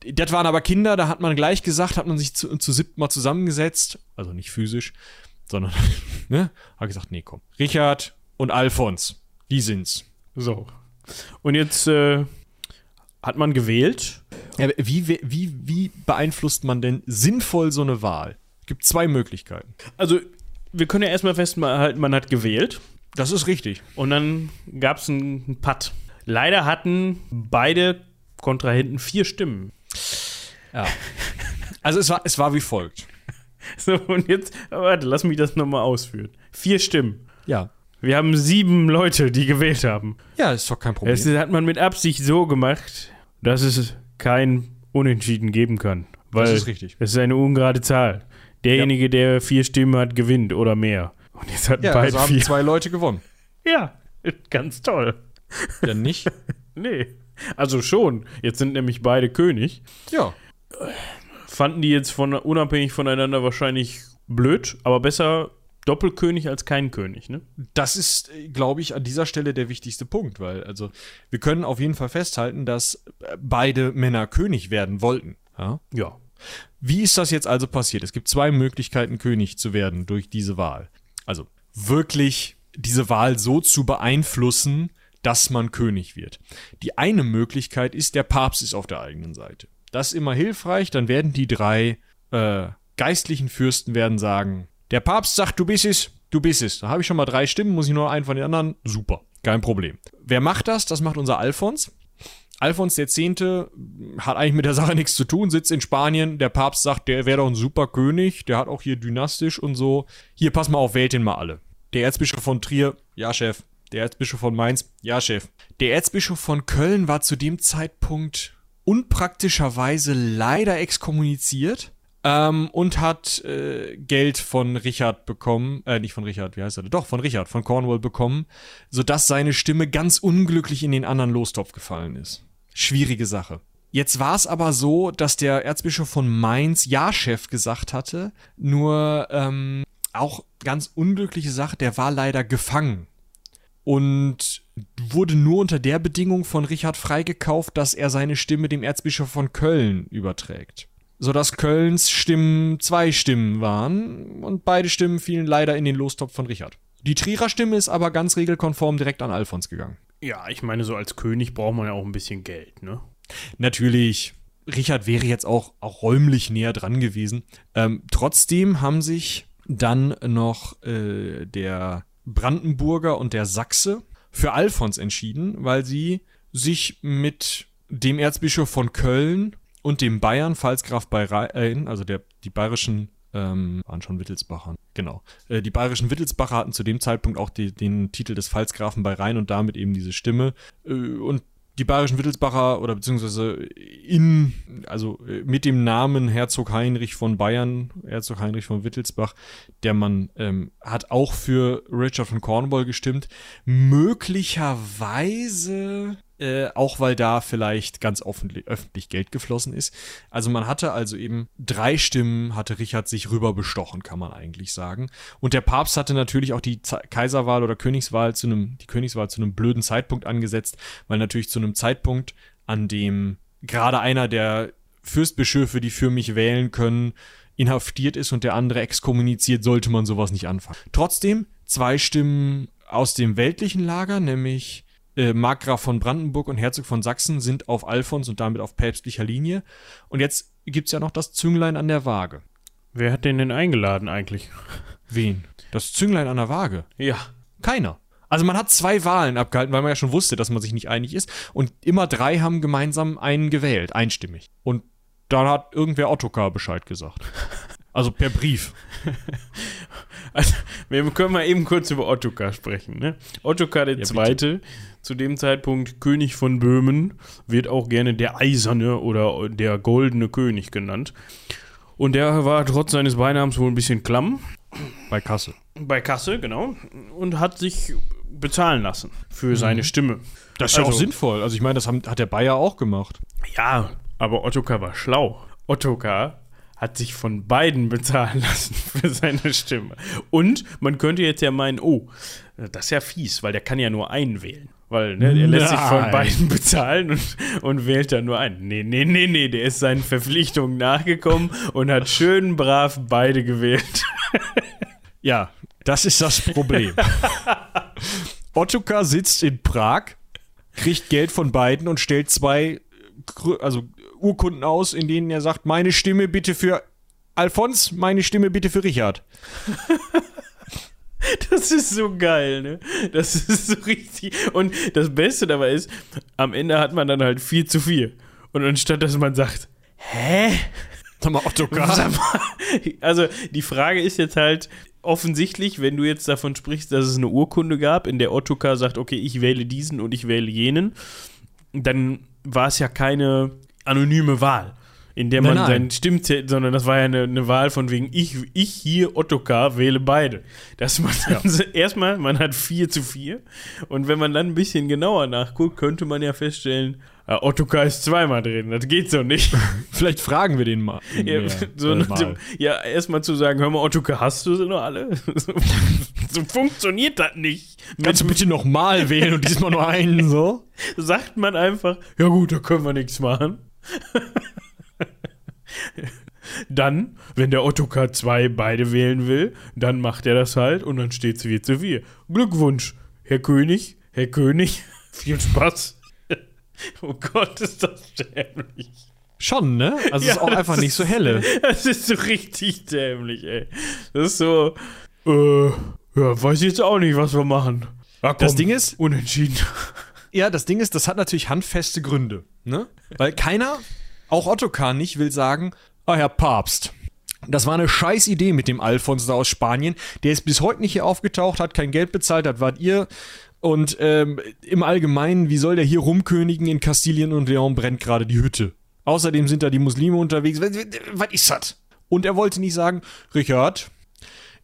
das waren aber Kinder, da hat man gleich gesagt, hat man sich zu, zu siebt mal zusammengesetzt, also nicht physisch, sondern, <laughs> ne, hat gesagt, nee, komm. Richard und Alfons, die sind's. So. Und jetzt äh, hat man gewählt. Ja, wie, wie, wie, beeinflusst man denn sinnvoll so eine Wahl? Es gibt zwei Möglichkeiten. Also, wir können ja erstmal festhalten, man hat gewählt. Das ist richtig. Und dann gab es einen Putt. Leider hatten beide Kontrahenten vier Stimmen. Ja. Also es war, es war wie folgt. <laughs> So, und jetzt, warte, lass mich das nochmal ausführen. Vier Stimmen. Ja. Wir haben sieben Leute, die gewählt haben. Ja, ist doch kein Problem. Das hat man mit Absicht so gemacht, dass es kein Unentschieden geben kann. Weil Das ist richtig. Es ist eine ungerade Zahl. Derjenige, der vier Stimmen hat, gewinnt oder mehr. Und jetzt hatten ja, beide also haben vier. zwei Leute gewonnen. <laughs> Ja, ganz toll. Denn nicht? <laughs> Nee. Also schon. Jetzt sind nämlich beide König. Ja. Fanden die jetzt von, unabhängig voneinander wahrscheinlich blöd, aber besser Doppelkönig als kein König, ne? Das ist, glaube ich, an dieser Stelle der wichtigste Punkt, weil, also, wir können auf jeden Fall festhalten, dass äh, beide Männer König werden wollten. Ja. Ja. Wie ist das jetzt also passiert? Es gibt zwei Möglichkeiten, König zu werden durch diese Wahl. Also wirklich diese Wahl so zu beeinflussen, dass man König wird. Die eine Möglichkeit ist, der Papst ist auf der eigenen Seite. Das ist immer hilfreich, dann werden die drei äh, geistlichen Fürsten werden sagen, der Papst sagt, du bist es, du bist es. Da habe ich schon mal drei Stimmen, muss ich nur einen von den anderen. Super, kein Problem. Wer macht das? Das macht unser Alfons. Alfons X. hat eigentlich mit der Sache nichts zu tun, sitzt in Spanien. Der Papst sagt, der wäre doch ein super König, der hat auch hier dynastisch und so. Hier, pass mal auf, wählt den mal alle. Der Erzbischof von Trier, ja, Chef. Der Erzbischof von Mainz, ja, Chef. Der Erzbischof von Köln war zu dem Zeitpunkt unpraktischerweise leider exkommuniziert ähm, und hat äh, Geld von Richard bekommen, äh, nicht von Richard, wie heißt er? Doch, von Richard, von Cornwall bekommen, sodass seine Stimme ganz unglücklich in den anderen Lostopf gefallen ist. Schwierige Sache. Jetzt war es aber so, dass der Erzbischof von Mainz Ja-Chef gesagt hatte, nur ähm, auch ganz unglückliche Sache, der war leider gefangen und wurde nur unter der Bedingung von Richard freigekauft, dass er seine Stimme dem Erzbischof von Köln überträgt. Sodass Kölns Stimmen zwei Stimmen waren und beide Stimmen fielen leider in den Lostopf von Richard. Die Trierer Stimme ist aber ganz regelkonform direkt an Alfons gegangen. Ja, ich meine, so als König braucht man ja auch ein bisschen Geld, ne? Natürlich, Richard wäre jetzt auch, auch räumlich näher dran gewesen. Ähm, trotzdem haben sich dann noch äh, der Brandenburger und der Sachse für Alfons entschieden, weil sie sich mit dem Erzbischof von Köln und dem Bayern, Pfalzgraf bei Rhein, also der, die bayerischen, ähm, waren schon Wittelsbacher, genau. Äh, die bayerischen Wittelsbacher hatten zu dem Zeitpunkt auch die, den Titel des Pfalzgrafen bei Rhein und damit eben diese Stimme. Äh, und die bayerischen Wittelsbacher oder beziehungsweise in, also mit dem Namen Herzog Heinrich von Bayern, Herzog Heinrich von Wittelsbach, der Mann ähm, hat auch für Richard von Cornwall gestimmt. Möglicherweise äh, auch weil da vielleicht ganz öffentlich, öffentlich Geld geflossen ist. Also man hatte also eben drei Stimmen, hatte Richard sich rüber bestochen, kann man eigentlich sagen. Und der Papst hatte natürlich auch die Ze Kaiserwahl oder Königswahl zu einem, die Königswahl zu einem blöden Zeitpunkt angesetzt, weil natürlich zu einem Zeitpunkt, an dem gerade einer der Fürstbischöfe, die für mich wählen können, inhaftiert ist und der andere exkommuniziert, sollte man sowas nicht anfangen. Trotzdem zwei Stimmen aus dem weltlichen Lager, nämlich äh, Markgraf von Brandenburg und Herzog von Sachsen sind auf Alfons und damit auf päpstlicher Linie. Und jetzt gibt's ja noch das Zünglein an der Waage. Wer hat den denn eingeladen eigentlich? Wen? Das Zünglein an der Waage? Ja. Keiner. Also man hat zwei Wahlen abgehalten, weil man ja schon wusste, dass man sich nicht einig ist. Und immer drei haben gemeinsam einen gewählt, einstimmig. Und dann hat irgendwer Ottokar Bescheid gesagt. <laughs> Also per Brief. <laughs> Also, wir können mal eben kurz über Ottokar sprechen. Ne? Ottokar der Ja, Zweite, zu dem Zeitpunkt König von Böhmen, wird auch gerne der Eiserne oder der Goldene König genannt. Und der war trotz seines Beinamens wohl ein bisschen klamm. Bei Kasse. Bei Kasse, genau. Und hat sich bezahlen lassen für seine Stimme. Das ist ja auch Also- sinnvoll. Also ich meine, das haben, hat der Bayer auch gemacht. Ja, aber Ottokar war schlau. Ottokar hat sich von beiden <laughs> bezahlen lassen für seine Stimme. Und man könnte jetzt ja meinen, oh, das ist ja fies, weil der kann ja nur einen wählen. Weil ne, er lässt sich von beiden <laughs> bezahlen und, und wählt dann nur einen. Nee, nee, nee, nee, der ist seinen Verpflichtungen nachgekommen und hat schön brav beide gewählt. <laughs> Ja, das ist das Problem. Ottokar sitzt in Prag, kriegt Geld von beiden und stellt zwei also Urkunden aus, in denen er sagt, meine Stimme bitte für Alfons, meine Stimme bitte für Richard. <laughs> Das ist so geil, ne? Das ist so richtig. Und das Beste dabei ist, am Ende hat man dann halt 4 zu 4. Und anstatt dass man sagt, hä? Sag mal. Sag mal, Also die Frage ist jetzt halt offensichtlich, wenn du jetzt davon sprichst, dass es eine Urkunde gab, in der Ottokar sagt, okay, ich wähle diesen und ich wähle jenen, dann war es ja keine anonyme Wahl, in der man Nein, nein. seinen Stimmzettel, sondern das war ja eine, eine Wahl von wegen, ich, ich hier, Ottokar, wähle beide. Dass <laughs> man dann so- erstmal, man hat 4 zu 4 und wenn man dann ein bisschen genauer nachguckt, könnte man ja feststellen, äh, Ottokar ist zweimal drin, das geht so nicht. <laughs> Vielleicht fragen wir den mal. Ja, so äh, mal. ja erstmal zu sagen, hör mal, Ottokar, hast du sie noch alle? <laughs> So, so funktioniert das nicht. Kannst du bitte nochmal wählen und diesmal nur einen so? sagt man einfach, ja gut, da können wir nichts machen. Dann, wenn der Ottokar 2 beide wählen will, dann macht er das halt und dann steht es 4 zu 4. Glückwunsch, Herr König, Herr König, <laughs> viel Spaß. oh Gott, ist das dämlich. Schon, ne? Also es Ja, ist auch einfach nicht so helle. Das ist so richtig dämlich, ey. Das ist so, äh, ja, weiß ich jetzt auch nicht, was wir machen. Ja, komm, Das Ding ist- unentschieden. Ja, das Ding ist, das hat natürlich handfeste Gründe, ne? Weil keiner, auch Ottokar nicht, will sagen, ah, Herr Papst, das war eine scheiß Idee mit dem Alfons da aus Spanien. Der ist bis heute nicht hier aufgetaucht, hat kein Geld bezahlt, das wart ihr. Und ähm, im Allgemeinen, wie soll der hier rumkönigen in Kastilien und Leon brennt gerade die Hütte. Außerdem sind da die Muslime unterwegs. Was ist das? Und er wollte nicht sagen, Richard,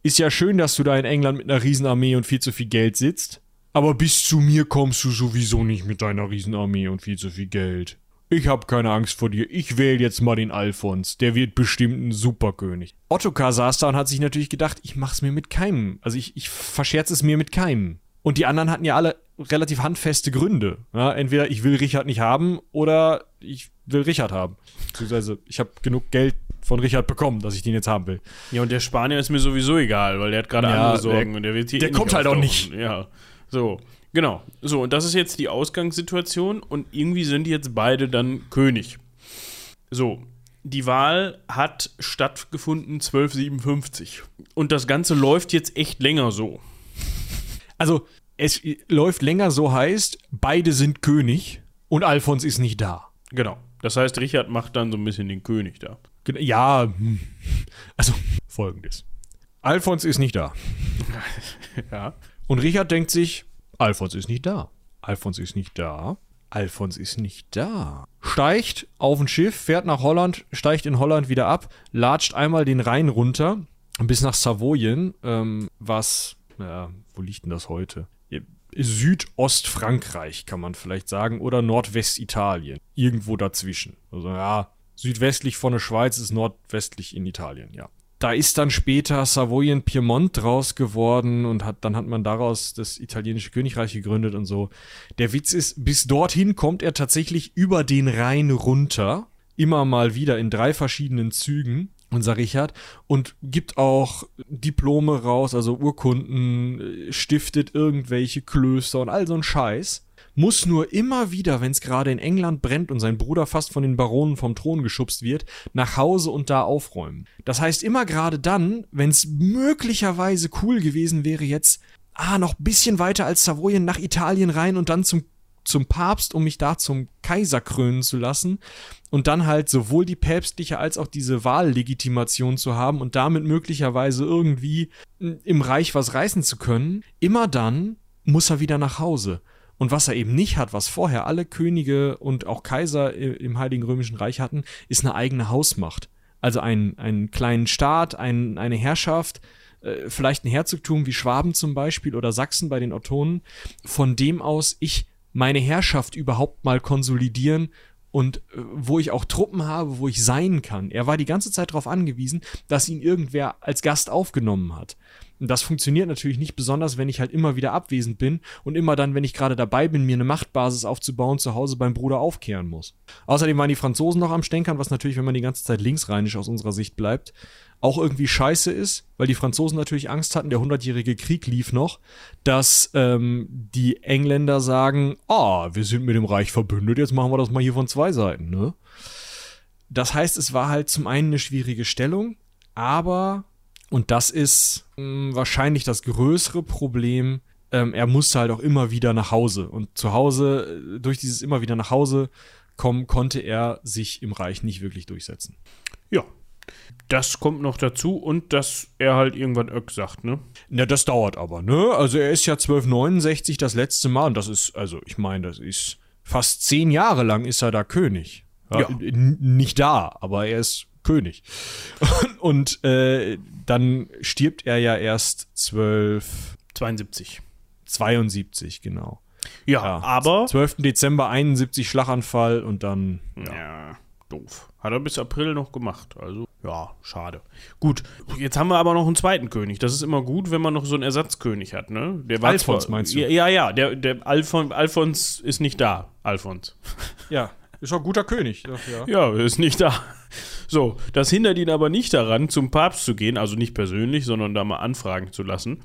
ist ja schön, dass du da in England mit einer Riesenarmee und viel zu viel Geld sitzt. Aber bis zu mir kommst du sowieso nicht mit deiner Riesenarmee und viel zu viel Geld. Ich hab keine Angst vor dir. Ich wähle jetzt mal den Alfons. Der wird bestimmt ein Superkönig. Ottokar saß da und hat sich natürlich gedacht, ich mach's mir mit keinem. Also ich, ich verscherze es mir mit keinem. Und die anderen hatten ja alle relativ handfeste Gründe. Ja, entweder ich will Richard nicht haben oder ich will Richard haben. Beziehungsweise ich habe genug Geld von Richard bekommen, dass ich den jetzt haben will. Ja, und der Spanier ist mir sowieso egal, weil der hat gerade Ja, andere Sorgen der- und der wird hier der eh kommt halt auch auftauchen. Ja, so. Genau. So, und das ist jetzt die Ausgangssituation und irgendwie sind jetzt beide dann König. So, die Wahl hat stattgefunden 1257 und das Ganze läuft jetzt echt länger so. Also, es läuft länger so heißt, beide sind König und Alfons ist nicht da. Genau. Das heißt, Richard macht dann so ein bisschen den König da. Ja, hm. also folgendes. Alfons ist nicht da. <laughs> Ja. Und Richard denkt sich, Alfons ist nicht da. Alfons ist nicht da. Alfons ist nicht da. Steigt auf ein Schiff, fährt nach Holland, steigt in Holland wieder ab, latscht einmal den Rhein runter bis nach Savoyen, ähm, was, ja, wo liegt denn das heute? Südostfrankreich kann man vielleicht sagen oder Nordwestitalien. Irgendwo dazwischen. Also ja, südwestlich von der Schweiz ist nordwestlich in Italien, ja. Da ist dann später Savoyen Piemont draus geworden und hat, dann hat man daraus das italienische Königreich gegründet und so. Der Witz ist, bis dorthin kommt er tatsächlich über den Rhein runter. Immer mal wieder in drei verschiedenen Zügen unser Richard, und gibt auch Diplome raus, also Urkunden, äh, stiftet irgendwelche Klöster und all so ein Scheiß. Muss nur immer wieder, wenn es gerade in England brennt und sein Bruder fast von den Baronen vom Thron geschubst wird, nach Hause und da aufräumen. Das heißt, immer gerade dann, wenn es möglicherweise cool gewesen wäre, jetzt, ah, noch ein bisschen weiter als Savoyen nach Italien rein und dann zum zum Papst, um mich da zum Kaiser krönen zu lassen und dann halt sowohl die päpstliche als auch diese Wahllegitimation zu haben und damit möglicherweise irgendwie im Reich was reißen zu können, immer dann muss er wieder nach Hause. Und was er eben nicht hat, was vorher alle Könige und auch Kaiser im Heiligen Römischen Reich hatten, ist eine eigene Hausmacht. also einen, einen kleinen Staat, ein, eine Herrschaft, äh, vielleicht ein Herzogtum wie Schwaben zum Beispiel oder Sachsen bei den Ottonen, von dem aus ich meine Herrschaft überhaupt mal konsolidieren und äh, wo ich auch Truppen habe, wo ich sein kann. Er war die ganze Zeit darauf angewiesen, dass ihn irgendwer als Gast aufgenommen hat. Und das funktioniert natürlich nicht besonders, wenn ich halt immer wieder abwesend bin und immer dann, wenn ich gerade dabei bin, mir eine Machtbasis aufzubauen, zu Hause beim Bruder aufkehren muss. Außerdem waren die Franzosen noch am Stänkern, was natürlich, wenn man die ganze Zeit linksrheinisch aus unserer Sicht bleibt, auch irgendwie scheiße ist, weil die Franzosen natürlich Angst hatten, der hundertjährige Krieg lief noch, dass ähm, die Engländer sagen, ah, wir sind mit dem Reich verbündet, jetzt machen wir das mal hier von zwei Seiten, ne? Das heißt, es war halt zum einen eine schwierige Stellung, aber, und das ist mh, hm, wahrscheinlich das größere Problem, ähm, er musste halt auch immer wieder nach Hause. Und zu Hause, äh, durch dieses immer wieder nach Hause kommen, konnte er sich im Reich nicht wirklich durchsetzen. Ja, das kommt noch dazu und dass er halt irgendwann Öck sagt, ne? Na, das dauert aber, ne? Also er ist ja 1269 das letzte Mal und das ist, also ich meine, das ist fast zehn Jahre lang ist er da König. Ja. ja. Nicht da, aber er ist König. <laughs> Und, äh, dann stirbt er ja erst 12... 72. 72, genau. Ja, ja, aber. 12. Dezember 71 Schlaganfall und dann. Ja. ja doof. Hat er bis April noch gemacht. Also, ja, schade. Gut, jetzt haben wir aber noch einen zweiten König. Das ist immer gut, wenn man noch so einen Ersatzkönig hat, ne? Der war Alfons, meinst du? Ja, ja, der, der Alfon, Alfons ist nicht da. Alfons. Ja, <laughs> ist auch ein guter König. Ja. ja, ist nicht da. So, das hindert ihn aber nicht daran, zum Papst zu gehen, also nicht persönlich, sondern da mal anfragen zu lassen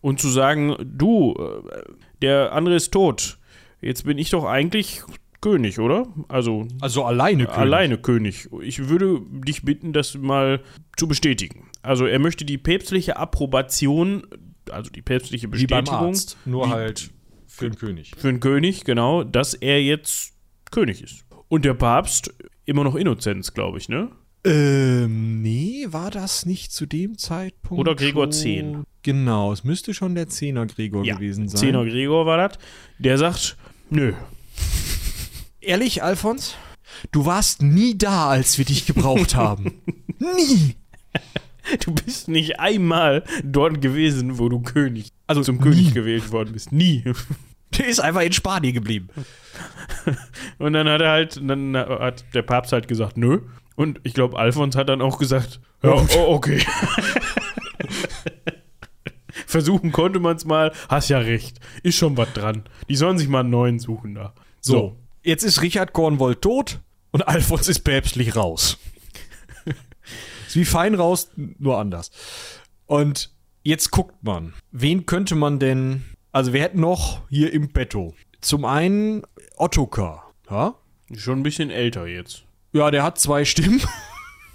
und zu sagen, du, äh, der andere ist tot. Jetzt bin ich doch eigentlich König, oder? Also, also alleine König. Alleine König. Ich würde dich bitten, das mal zu bestätigen. Also er möchte die päpstliche Approbation, also die päpstliche Bestätigung. Wie beim Arzt, nur halt für den König. Für den König, genau, dass er jetzt König ist. Und der Papst immer noch Innozenz, glaube ich, ne? Ähm, nee, war das nicht zu dem Zeitpunkt? Oder Gregor schon? Genau, es müsste schon der Zehner Gregor ja, gewesen sein. Zehner Gregor war das. Der sagt, nö, Ehrlich, Alfons? Du warst nie da, als wir dich gebraucht <laughs> haben. nie! Du bist nicht einmal dort gewesen, wo du König, also zum nie. König gewählt worden bist. Nie. <laughs> Der ist einfach in Spanien geblieben. <laughs> Und dann hat er halt, dann hat der Papst halt gesagt, nö. Und ich glaube, Alfons hat dann auch gesagt, ja, <laughs> oh, okay. Versuchen konnte man es mal, hast ja recht. Ist schon was dran. Die sollen sich mal einen neuen suchen da. So. so. Jetzt ist Richard Cornwall tot und Alfons ist päpstlich raus. ist wie fein raus, nur anders. Und jetzt guckt man, wen könnte man denn, also wir hätten noch hier im Petto. Zum einen Ottokar, ja? Schon ein bisschen älter jetzt. Ja, der hat zwei Stimmen.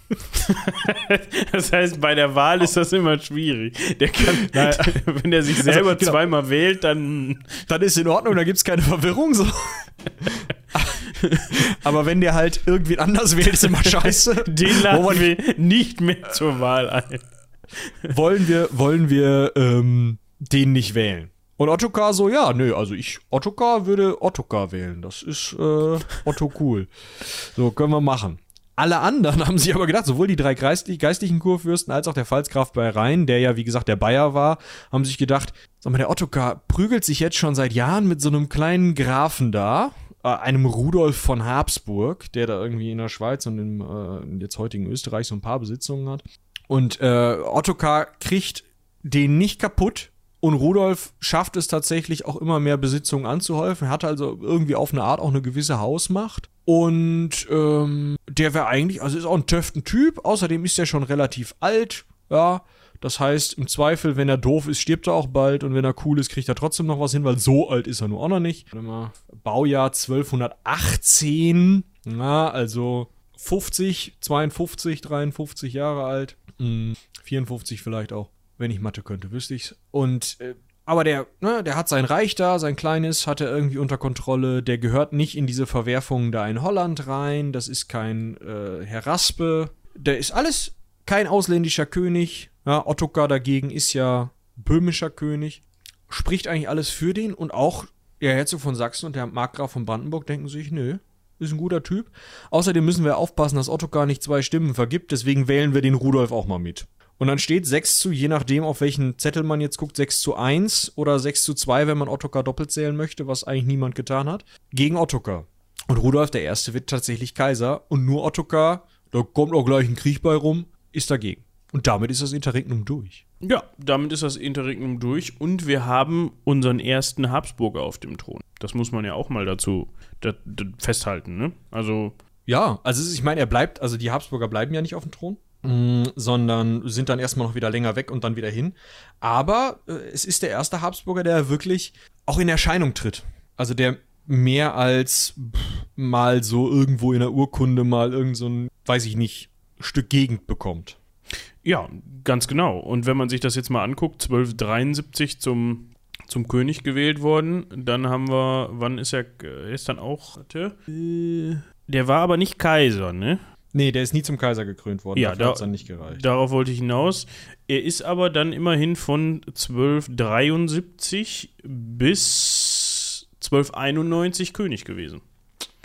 <laughs> das heißt, bei der Wahl ist das immer schwierig. Der kann, naja, <laughs> wenn er sich also, selber also, genau. zweimal wählt, dann. Dann ist in Ordnung, da gibt es keine Verwirrung. So. <laughs> Aber wenn der halt irgendwie anders wählt, ist immer scheiße. Den laden wir nicht mehr zur Wahl ein. Wollen wir, wollen wir ähm, den nicht wählen? Und Ottokar so, ja, nö, also ich, Ottokar würde Ottokar wählen. Das ist äh, Otto cool. So, können wir machen. Alle anderen <laughs> haben sich aber gedacht, sowohl die drei geistlichen Kurfürsten als auch der Pfalzgraf bei Rhein, der ja wie gesagt der Bayer war, haben sich gedacht, sag mal, der Ottokar prügelt sich jetzt schon seit Jahren mit so einem kleinen Grafen da, äh, einem Rudolf von Habsburg, der da irgendwie in der Schweiz und im äh, jetzt heutigen Österreich so ein paar Besitzungen hat. Und äh, Ottokar kriegt den nicht kaputt, und Rudolf schafft es tatsächlich auch immer mehr Besitzungen anzuhäufen. Hat also irgendwie auf eine Art auch eine gewisse Hausmacht. Und ähm, der wäre eigentlich, also ist auch ein töften Typ. Außerdem ist er schon relativ alt. Ja, das heißt, im Zweifel, wenn er doof ist, stirbt er auch bald. Und wenn er cool ist, kriegt er trotzdem noch was hin, weil so alt ist er nur auch noch nicht. Baujahr 1218. Na, also 50, 52, 53 Jahre alt. Hm, 54 vielleicht auch. Wenn ich Mathe könnte, wüsste ich's. Und äh, aber der, ne, der hat sein Reich da, sein kleines hat er irgendwie unter Kontrolle. Der gehört nicht in diese Verwerfungen da in Holland rein. Das ist kein äh, Herr Raspe. Der ist alles kein ausländischer König. Ja, Ottokar dagegen ist ja böhmischer König. Spricht eigentlich alles für den und auch der Herzog von Sachsen und der Markgraf von Brandenburg denken sich, nö, ist ein guter Typ. Außerdem müssen wir aufpassen, dass Ottokar nicht zwei Stimmen vergibt, deswegen wählen wir den Rudolf auch mal mit. Und dann steht 6 zu, je nachdem, auf welchen Zettel man jetzt guckt, 6 zu 1 oder 6 zu 2, wenn man Ottokar doppelt zählen möchte, was eigentlich niemand getan hat, gegen Ottokar. Und Rudolf der Erste wird tatsächlich Kaiser und nur Ottokar, da kommt auch gleich ein Krieg bei rum, ist dagegen. Und damit ist das Interregnum durch. Ja, damit ist das Interregnum durch und wir haben unseren ersten Habsburger auf dem Thron. Das muss man ja auch mal dazu festhalten, ne? Also. Ja, also ich meine, er bleibt, also die Habsburger bleiben ja nicht auf dem Thron. Mm, sondern sind dann erstmal noch wieder länger weg und dann wieder hin. Aber äh, es ist der erste Habsburger, der wirklich auch in Erscheinung tritt. Also der mehr als mal so irgendwo in der Urkunde mal irgend so ein, weiß ich nicht, Stück Gegend bekommt. Ja, ganz genau. Und wenn man sich das jetzt mal anguckt, 1273 zum, zum König gewählt worden, dann haben wir, wann ist er, er ist dann auch, warte, äh, der war aber nicht Kaiser, ne? Nee, der ist nie zum Kaiser gekrönt worden. Ja, da, hat's dann nicht gereicht. Darauf wollte ich hinaus. Er ist aber dann immerhin von 1273 bis 1291 König gewesen.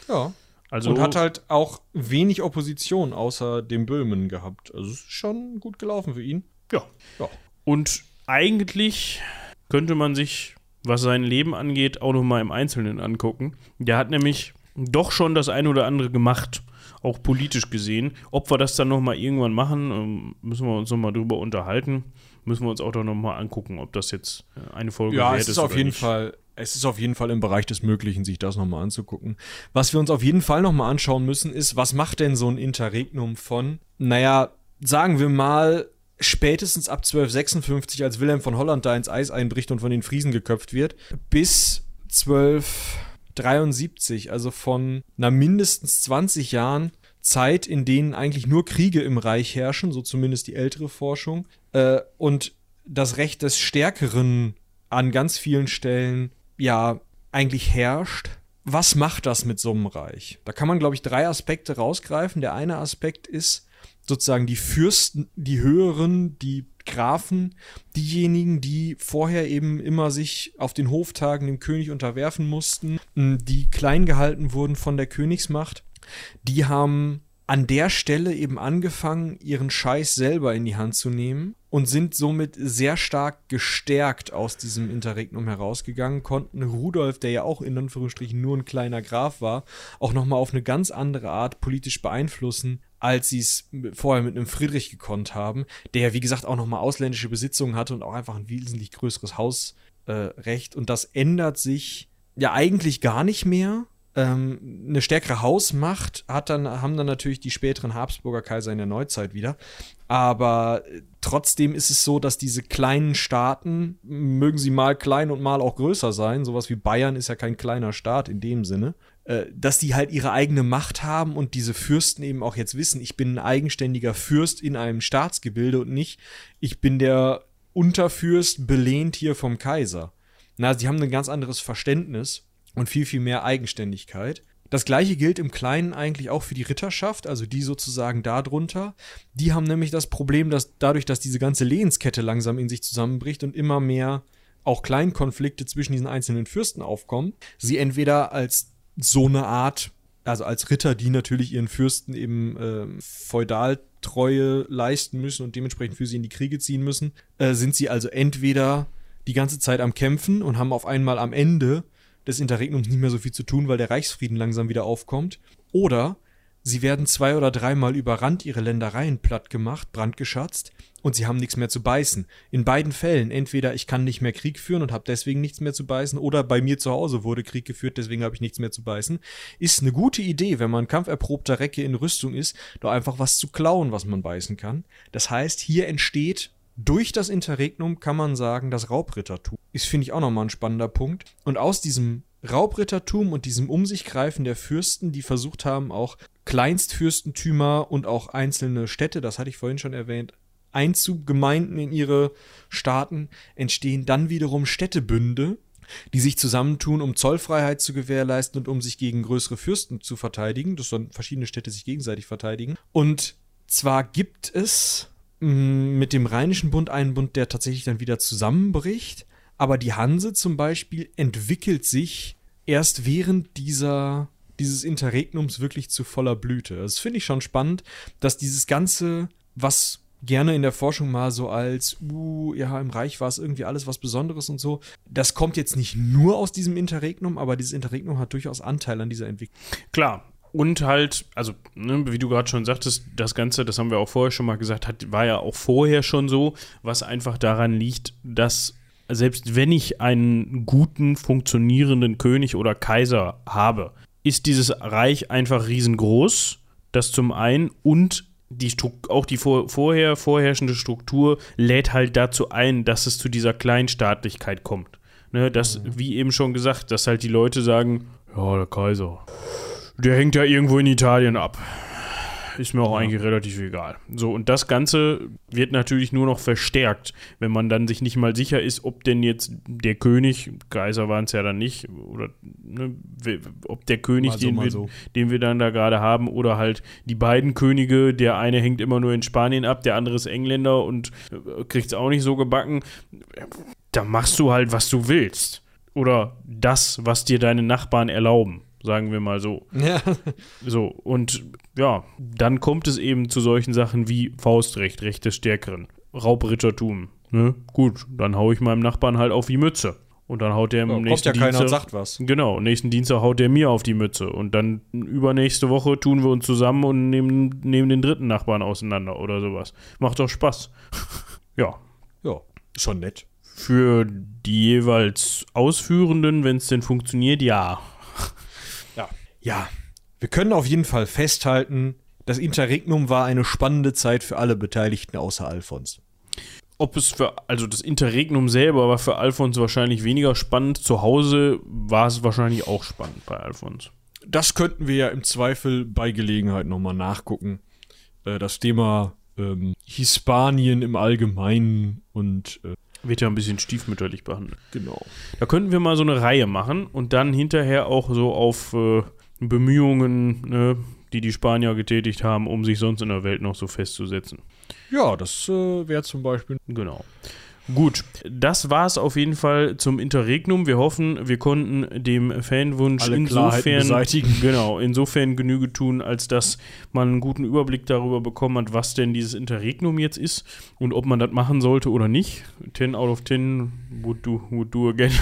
Ja. Also und hat halt auch wenig Opposition außer dem Böhmen gehabt. Also ist schon gut gelaufen für ihn. Ja. ja. Und eigentlich könnte man sich, was sein Leben angeht, auch noch mal im Einzelnen angucken. Der hat nämlich doch schon das eine oder andere gemacht auch politisch gesehen. Ob wir das dann nochmal irgendwann machen, ähm, müssen wir uns nochmal drüber unterhalten. Müssen wir uns auch doch nochmal angucken, ob das jetzt äh, eine Folge ja, wert ist. Ja, es ist auf jeden nicht. Fall es ist auf jeden Fall im Bereich des Möglichen, sich das nochmal anzugucken. Was wir uns auf jeden Fall nochmal anschauen müssen, ist, was macht denn so ein Interregnum von, naja, sagen wir mal, spätestens ab 1256, als Wilhelm von Holland da ins Eis einbricht und von den Friesen geköpft wird, bis 12. 73, also von einer mindestens 20 Jahren Zeit, in denen eigentlich nur Kriege im Reich herrschen, so zumindest die ältere Forschung, äh, und das Recht des Stärkeren an ganz vielen Stellen ja eigentlich herrscht. Was macht das mit so einem Reich? Da kann man, glaube ich, drei Aspekte rausgreifen. Der eine Aspekt ist sozusagen die Fürsten, die Höheren, die Grafen, diejenigen, die vorher eben immer sich auf den Hoftagen dem König unterwerfen mussten, die klein gehalten wurden von der Königsmacht, die haben an der Stelle eben angefangen, ihren Scheiß selber in die Hand zu nehmen und sind somit sehr stark gestärkt aus diesem Interregnum herausgegangen, konnten Rudolf, der ja auch in Anführungsstrichen nur ein kleiner Graf war, auch nochmal auf eine ganz andere Art politisch beeinflussen, als sie es vorher mit einem Friedrich gekonnt haben, der, wie gesagt, auch nochmal ausländische Besitzungen hatte und auch einfach ein wesentlich größeres Hausrecht. Äh, und das ändert sich ja eigentlich gar nicht mehr. Ähm, eine stärkere Hausmacht hat dann, haben dann natürlich die späteren Habsburger Kaiser in der Neuzeit wieder. Aber trotzdem ist es so, dass diese kleinen Staaten, mögen sie mal klein und mal auch größer sein, sowas wie Bayern ist ja kein kleiner Staat in dem Sinne, äh, dass die halt ihre eigene Macht haben und diese Fürsten eben auch jetzt wissen, ich bin ein eigenständiger Fürst in einem Staatsgebilde und nicht, ich bin der Unterfürst belehnt hier vom Kaiser. Na, sie haben ein ganz anderes Verständnis und viel, viel mehr Eigenständigkeit. Das gleiche gilt im Kleinen eigentlich auch für die Ritterschaft, also die sozusagen darunter. Die haben nämlich das Problem, dass dadurch, dass diese ganze Lehenskette langsam in sich zusammenbricht und immer mehr auch Kleinkonflikte zwischen diesen einzelnen Fürsten aufkommen, sie entweder als so eine Art, also als Ritter, die natürlich ihren Fürsten eben äh, Feudaltreue leisten müssen und dementsprechend für sie in die Kriege ziehen müssen, äh, sind sie also entweder die ganze Zeit am Kämpfen und haben auf einmal am Ende des Interregnums nicht mehr so viel zu tun, weil der Reichsfrieden langsam wieder aufkommt, oder sie werden zwei oder dreimal überrannt, ihre Ländereien platt gemacht, brandgeschatzt und sie haben nichts mehr zu beißen. In beiden Fällen, entweder ich kann nicht mehr Krieg führen und habe deswegen nichts mehr zu beißen, oder bei mir zu Hause wurde Krieg geführt, deswegen habe ich nichts mehr zu beißen, ist eine gute Idee, wenn man kampferprobter Recke in Rüstung ist, doch einfach was zu klauen, was man beißen kann. Das heißt, hier entsteht durch das Interregnum kann man sagen, das Raubrittertum ist, finde ich, auch nochmal ein spannender Punkt. Und aus diesem Raubrittertum und diesem Um sich greifen der Fürsten, die versucht haben, auch Kleinstfürstentümer und auch einzelne Städte, das hatte ich vorhin schon erwähnt, Einzuggemeinden in ihre Staaten, entstehen dann wiederum Städtebünde, die sich zusammentun, um Zollfreiheit zu gewährleisten und um sich gegen größere Fürsten zu verteidigen, dass dann verschiedene Städte sich gegenseitig verteidigen. Und zwar gibt es mm, mit dem Rheinischen Bund einen Bund, der tatsächlich dann wieder zusammenbricht, aber die Hanse zum Beispiel entwickelt sich erst während dieser dieses Interregnums wirklich zu voller Blüte. Das finde ich schon spannend, dass dieses Ganze, was gerne in der Forschung mal so als, uh, ja, im Reich war es irgendwie alles was Besonderes und so. Das kommt jetzt nicht nur aus diesem Interregnum, aber dieses Interregnum hat durchaus Anteil an dieser Entwicklung. Klar. Und halt, also, ne, wie du gerade schon sagtest, das Ganze, das haben wir auch vorher schon mal gesagt, hat, war ja auch vorher schon so, was einfach daran liegt, dass selbst wenn ich einen guten, funktionierenden König oder Kaiser habe, ist dieses Reich einfach riesengroß. Das zum einen und die auch die vor, vorher vorherrschende Struktur lädt halt dazu ein, dass es zu dieser Kleinstaatlichkeit kommt. Ne, das, mhm. wie eben schon gesagt, dass halt die Leute sagen, ja, der Kaiser, der hängt ja irgendwo in Italien ab ist mir auch ja. eigentlich relativ egal. So, und das Ganze wird natürlich nur noch verstärkt, wenn man dann sich nicht mal sicher ist, ob denn jetzt der König, Kaiser waren es ja dann nicht, oder ne, ob der König, so, den, wir, so. den wir dann da gerade haben, oder halt die beiden Könige, der eine hängt immer nur in Spanien ab, der andere ist Engländer und äh, kriegt es auch nicht so gebacken. Da machst du halt, was du willst. Oder das, was dir deine Nachbarn erlauben sagen wir mal so. Ja. So, und ja, dann kommt es eben zu solchen Sachen wie Faustrecht, Recht des Stärkeren, Raubrittertum. Ne? Gut, dann hau ich meinem Nachbarn halt auf die Mütze. Und dann haut der im ja, nächsten ja keiner und sagt was. Genau, nächsten Dienstag haut der mir auf die Mütze. Und dann übernächste Woche tun wir uns zusammen und nehmen, nehmen den dritten Nachbarn auseinander oder sowas. Macht doch Spaß. <laughs> ja. Ja, schon nett. Für die jeweils Ausführenden, wenn es denn funktioniert, ja. Ja, wir können auf jeden Fall festhalten, das Interregnum war eine spannende Zeit für alle Beteiligten außer Alfons. Ob es für, also das Interregnum selber war für Alfons wahrscheinlich weniger spannend. Zu Hause war es wahrscheinlich auch spannend bei Alfons. Das könnten wir ja im Zweifel bei Gelegenheit nochmal nachgucken. Äh, das Thema ähm, Hispanien im Allgemeinen und äh, wird ja ein bisschen stiefmütterlich behandelt. Genau. Da könnten wir mal so eine Reihe machen und dann hinterher auch so auf äh, Bemühungen, ne, die die Spanier getätigt haben, um sich sonst in der Welt noch so festzusetzen. Ja, das äh, wäre zum Beispiel. Genau. Gut, das war es auf jeden Fall zum Interregnum. Wir hoffen, wir konnten dem Fanwunsch Alle insofern beseitigen. <laughs> genau insofern Genüge tun, als dass man einen guten Überblick darüber bekommen hat, was denn dieses Interregnum jetzt ist und ob man das machen sollte oder nicht. 10 out of 10 would do, would do again.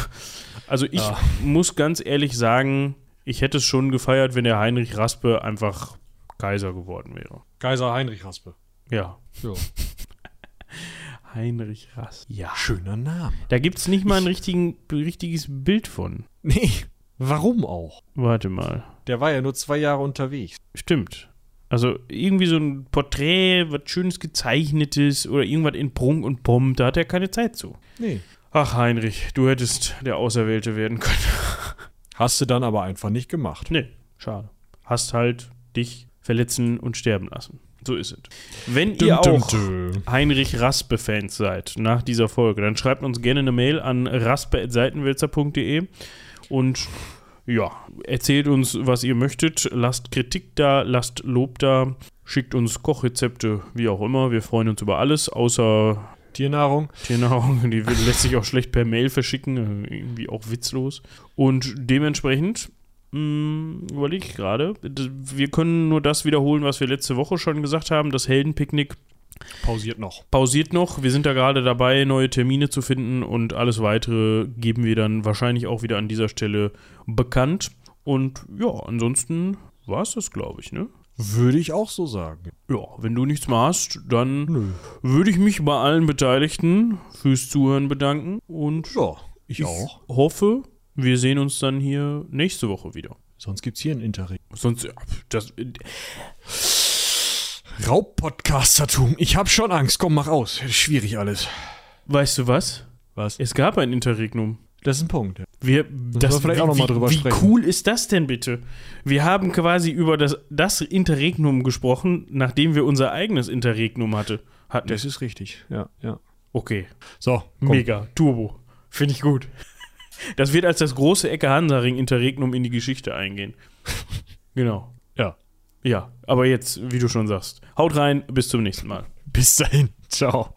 Also ich ja. muss ganz ehrlich sagen, ich hätte es schon gefeiert, wenn der Heinrich Raspe einfach Kaiser geworden wäre. Kaiser Heinrich Raspe. Ja. ja. <laughs> Heinrich Raspe. Ja. Schöner Name. Da gibt es nicht mal ein richtigen, richtiges Bild von. Nee. Warum auch? Warte mal. Der war ja nur zwei Jahre unterwegs. Stimmt. Also irgendwie so ein Porträt, was Schönes gezeichnetes oder irgendwas in Prunk und Pomp, da hat er keine Zeit zu. Nee. Ach, Heinrich, du hättest der Auserwählte werden können. <laughs> Hast du dann aber einfach nicht gemacht. Nee, schade. Hast halt dich verletzen und sterben lassen. So ist es. Wenn ihr auch. Heinrich Raspe-Fans seid nach dieser Folge, dann schreibt uns gerne eine Mail an raspe.seitenwälzer.de und ja, erzählt uns, was ihr möchtet. Lasst Kritik da, lasst Lob da, schickt uns Kochrezepte, wie auch immer. Wir freuen uns über alles, außer Tiernahrung. Tiernahrung, die lässt sich auch schlecht per Mail verschicken, irgendwie auch witzlos. Und dementsprechend hm, überlege ich gerade, wir können nur das wiederholen, was wir letzte Woche schon gesagt haben. Das Heldenpicknick pausiert noch. Pausiert noch. Wir sind da gerade dabei, neue Termine zu finden und alles weitere geben wir dann wahrscheinlich auch wieder an dieser Stelle bekannt. Und ja, ansonsten war es das, glaube ich, ne? Würde ich auch so sagen. Ja, wenn du nichts mehr hast, dann Nö. würde ich mich bei allen Beteiligten fürs Zuhören bedanken. Und ja, ich, ich auch. hoffe, wir sehen uns dann hier nächste Woche wieder. Sonst gibt es hier ein Interreg. Sonst, das. Raubpodcastertum. Ich habe schon Angst. Komm, mach aus. Schwierig alles. Weißt du was? Was? Es gab ein Interregnum. Das ist ein Punkt. Ja. Wir, das, wir vielleicht auch nochmal drüber wie sprechen. Wie cool ist das denn bitte? Wir haben quasi über das, das Interregnum gesprochen, nachdem wir unser eigenes Interregnum hatte, hatten. Das ist richtig, ja, ja. Okay. So, komm. mega, Turbo. Finde ich gut. <laughs> Das wird als das große Ecke Hansaring Interregnum in die Geschichte eingehen. <laughs> genau. Ja. Ja, aber jetzt, wie du schon sagst. Haut rein, bis zum nächsten Mal. Bis dahin. Ciao.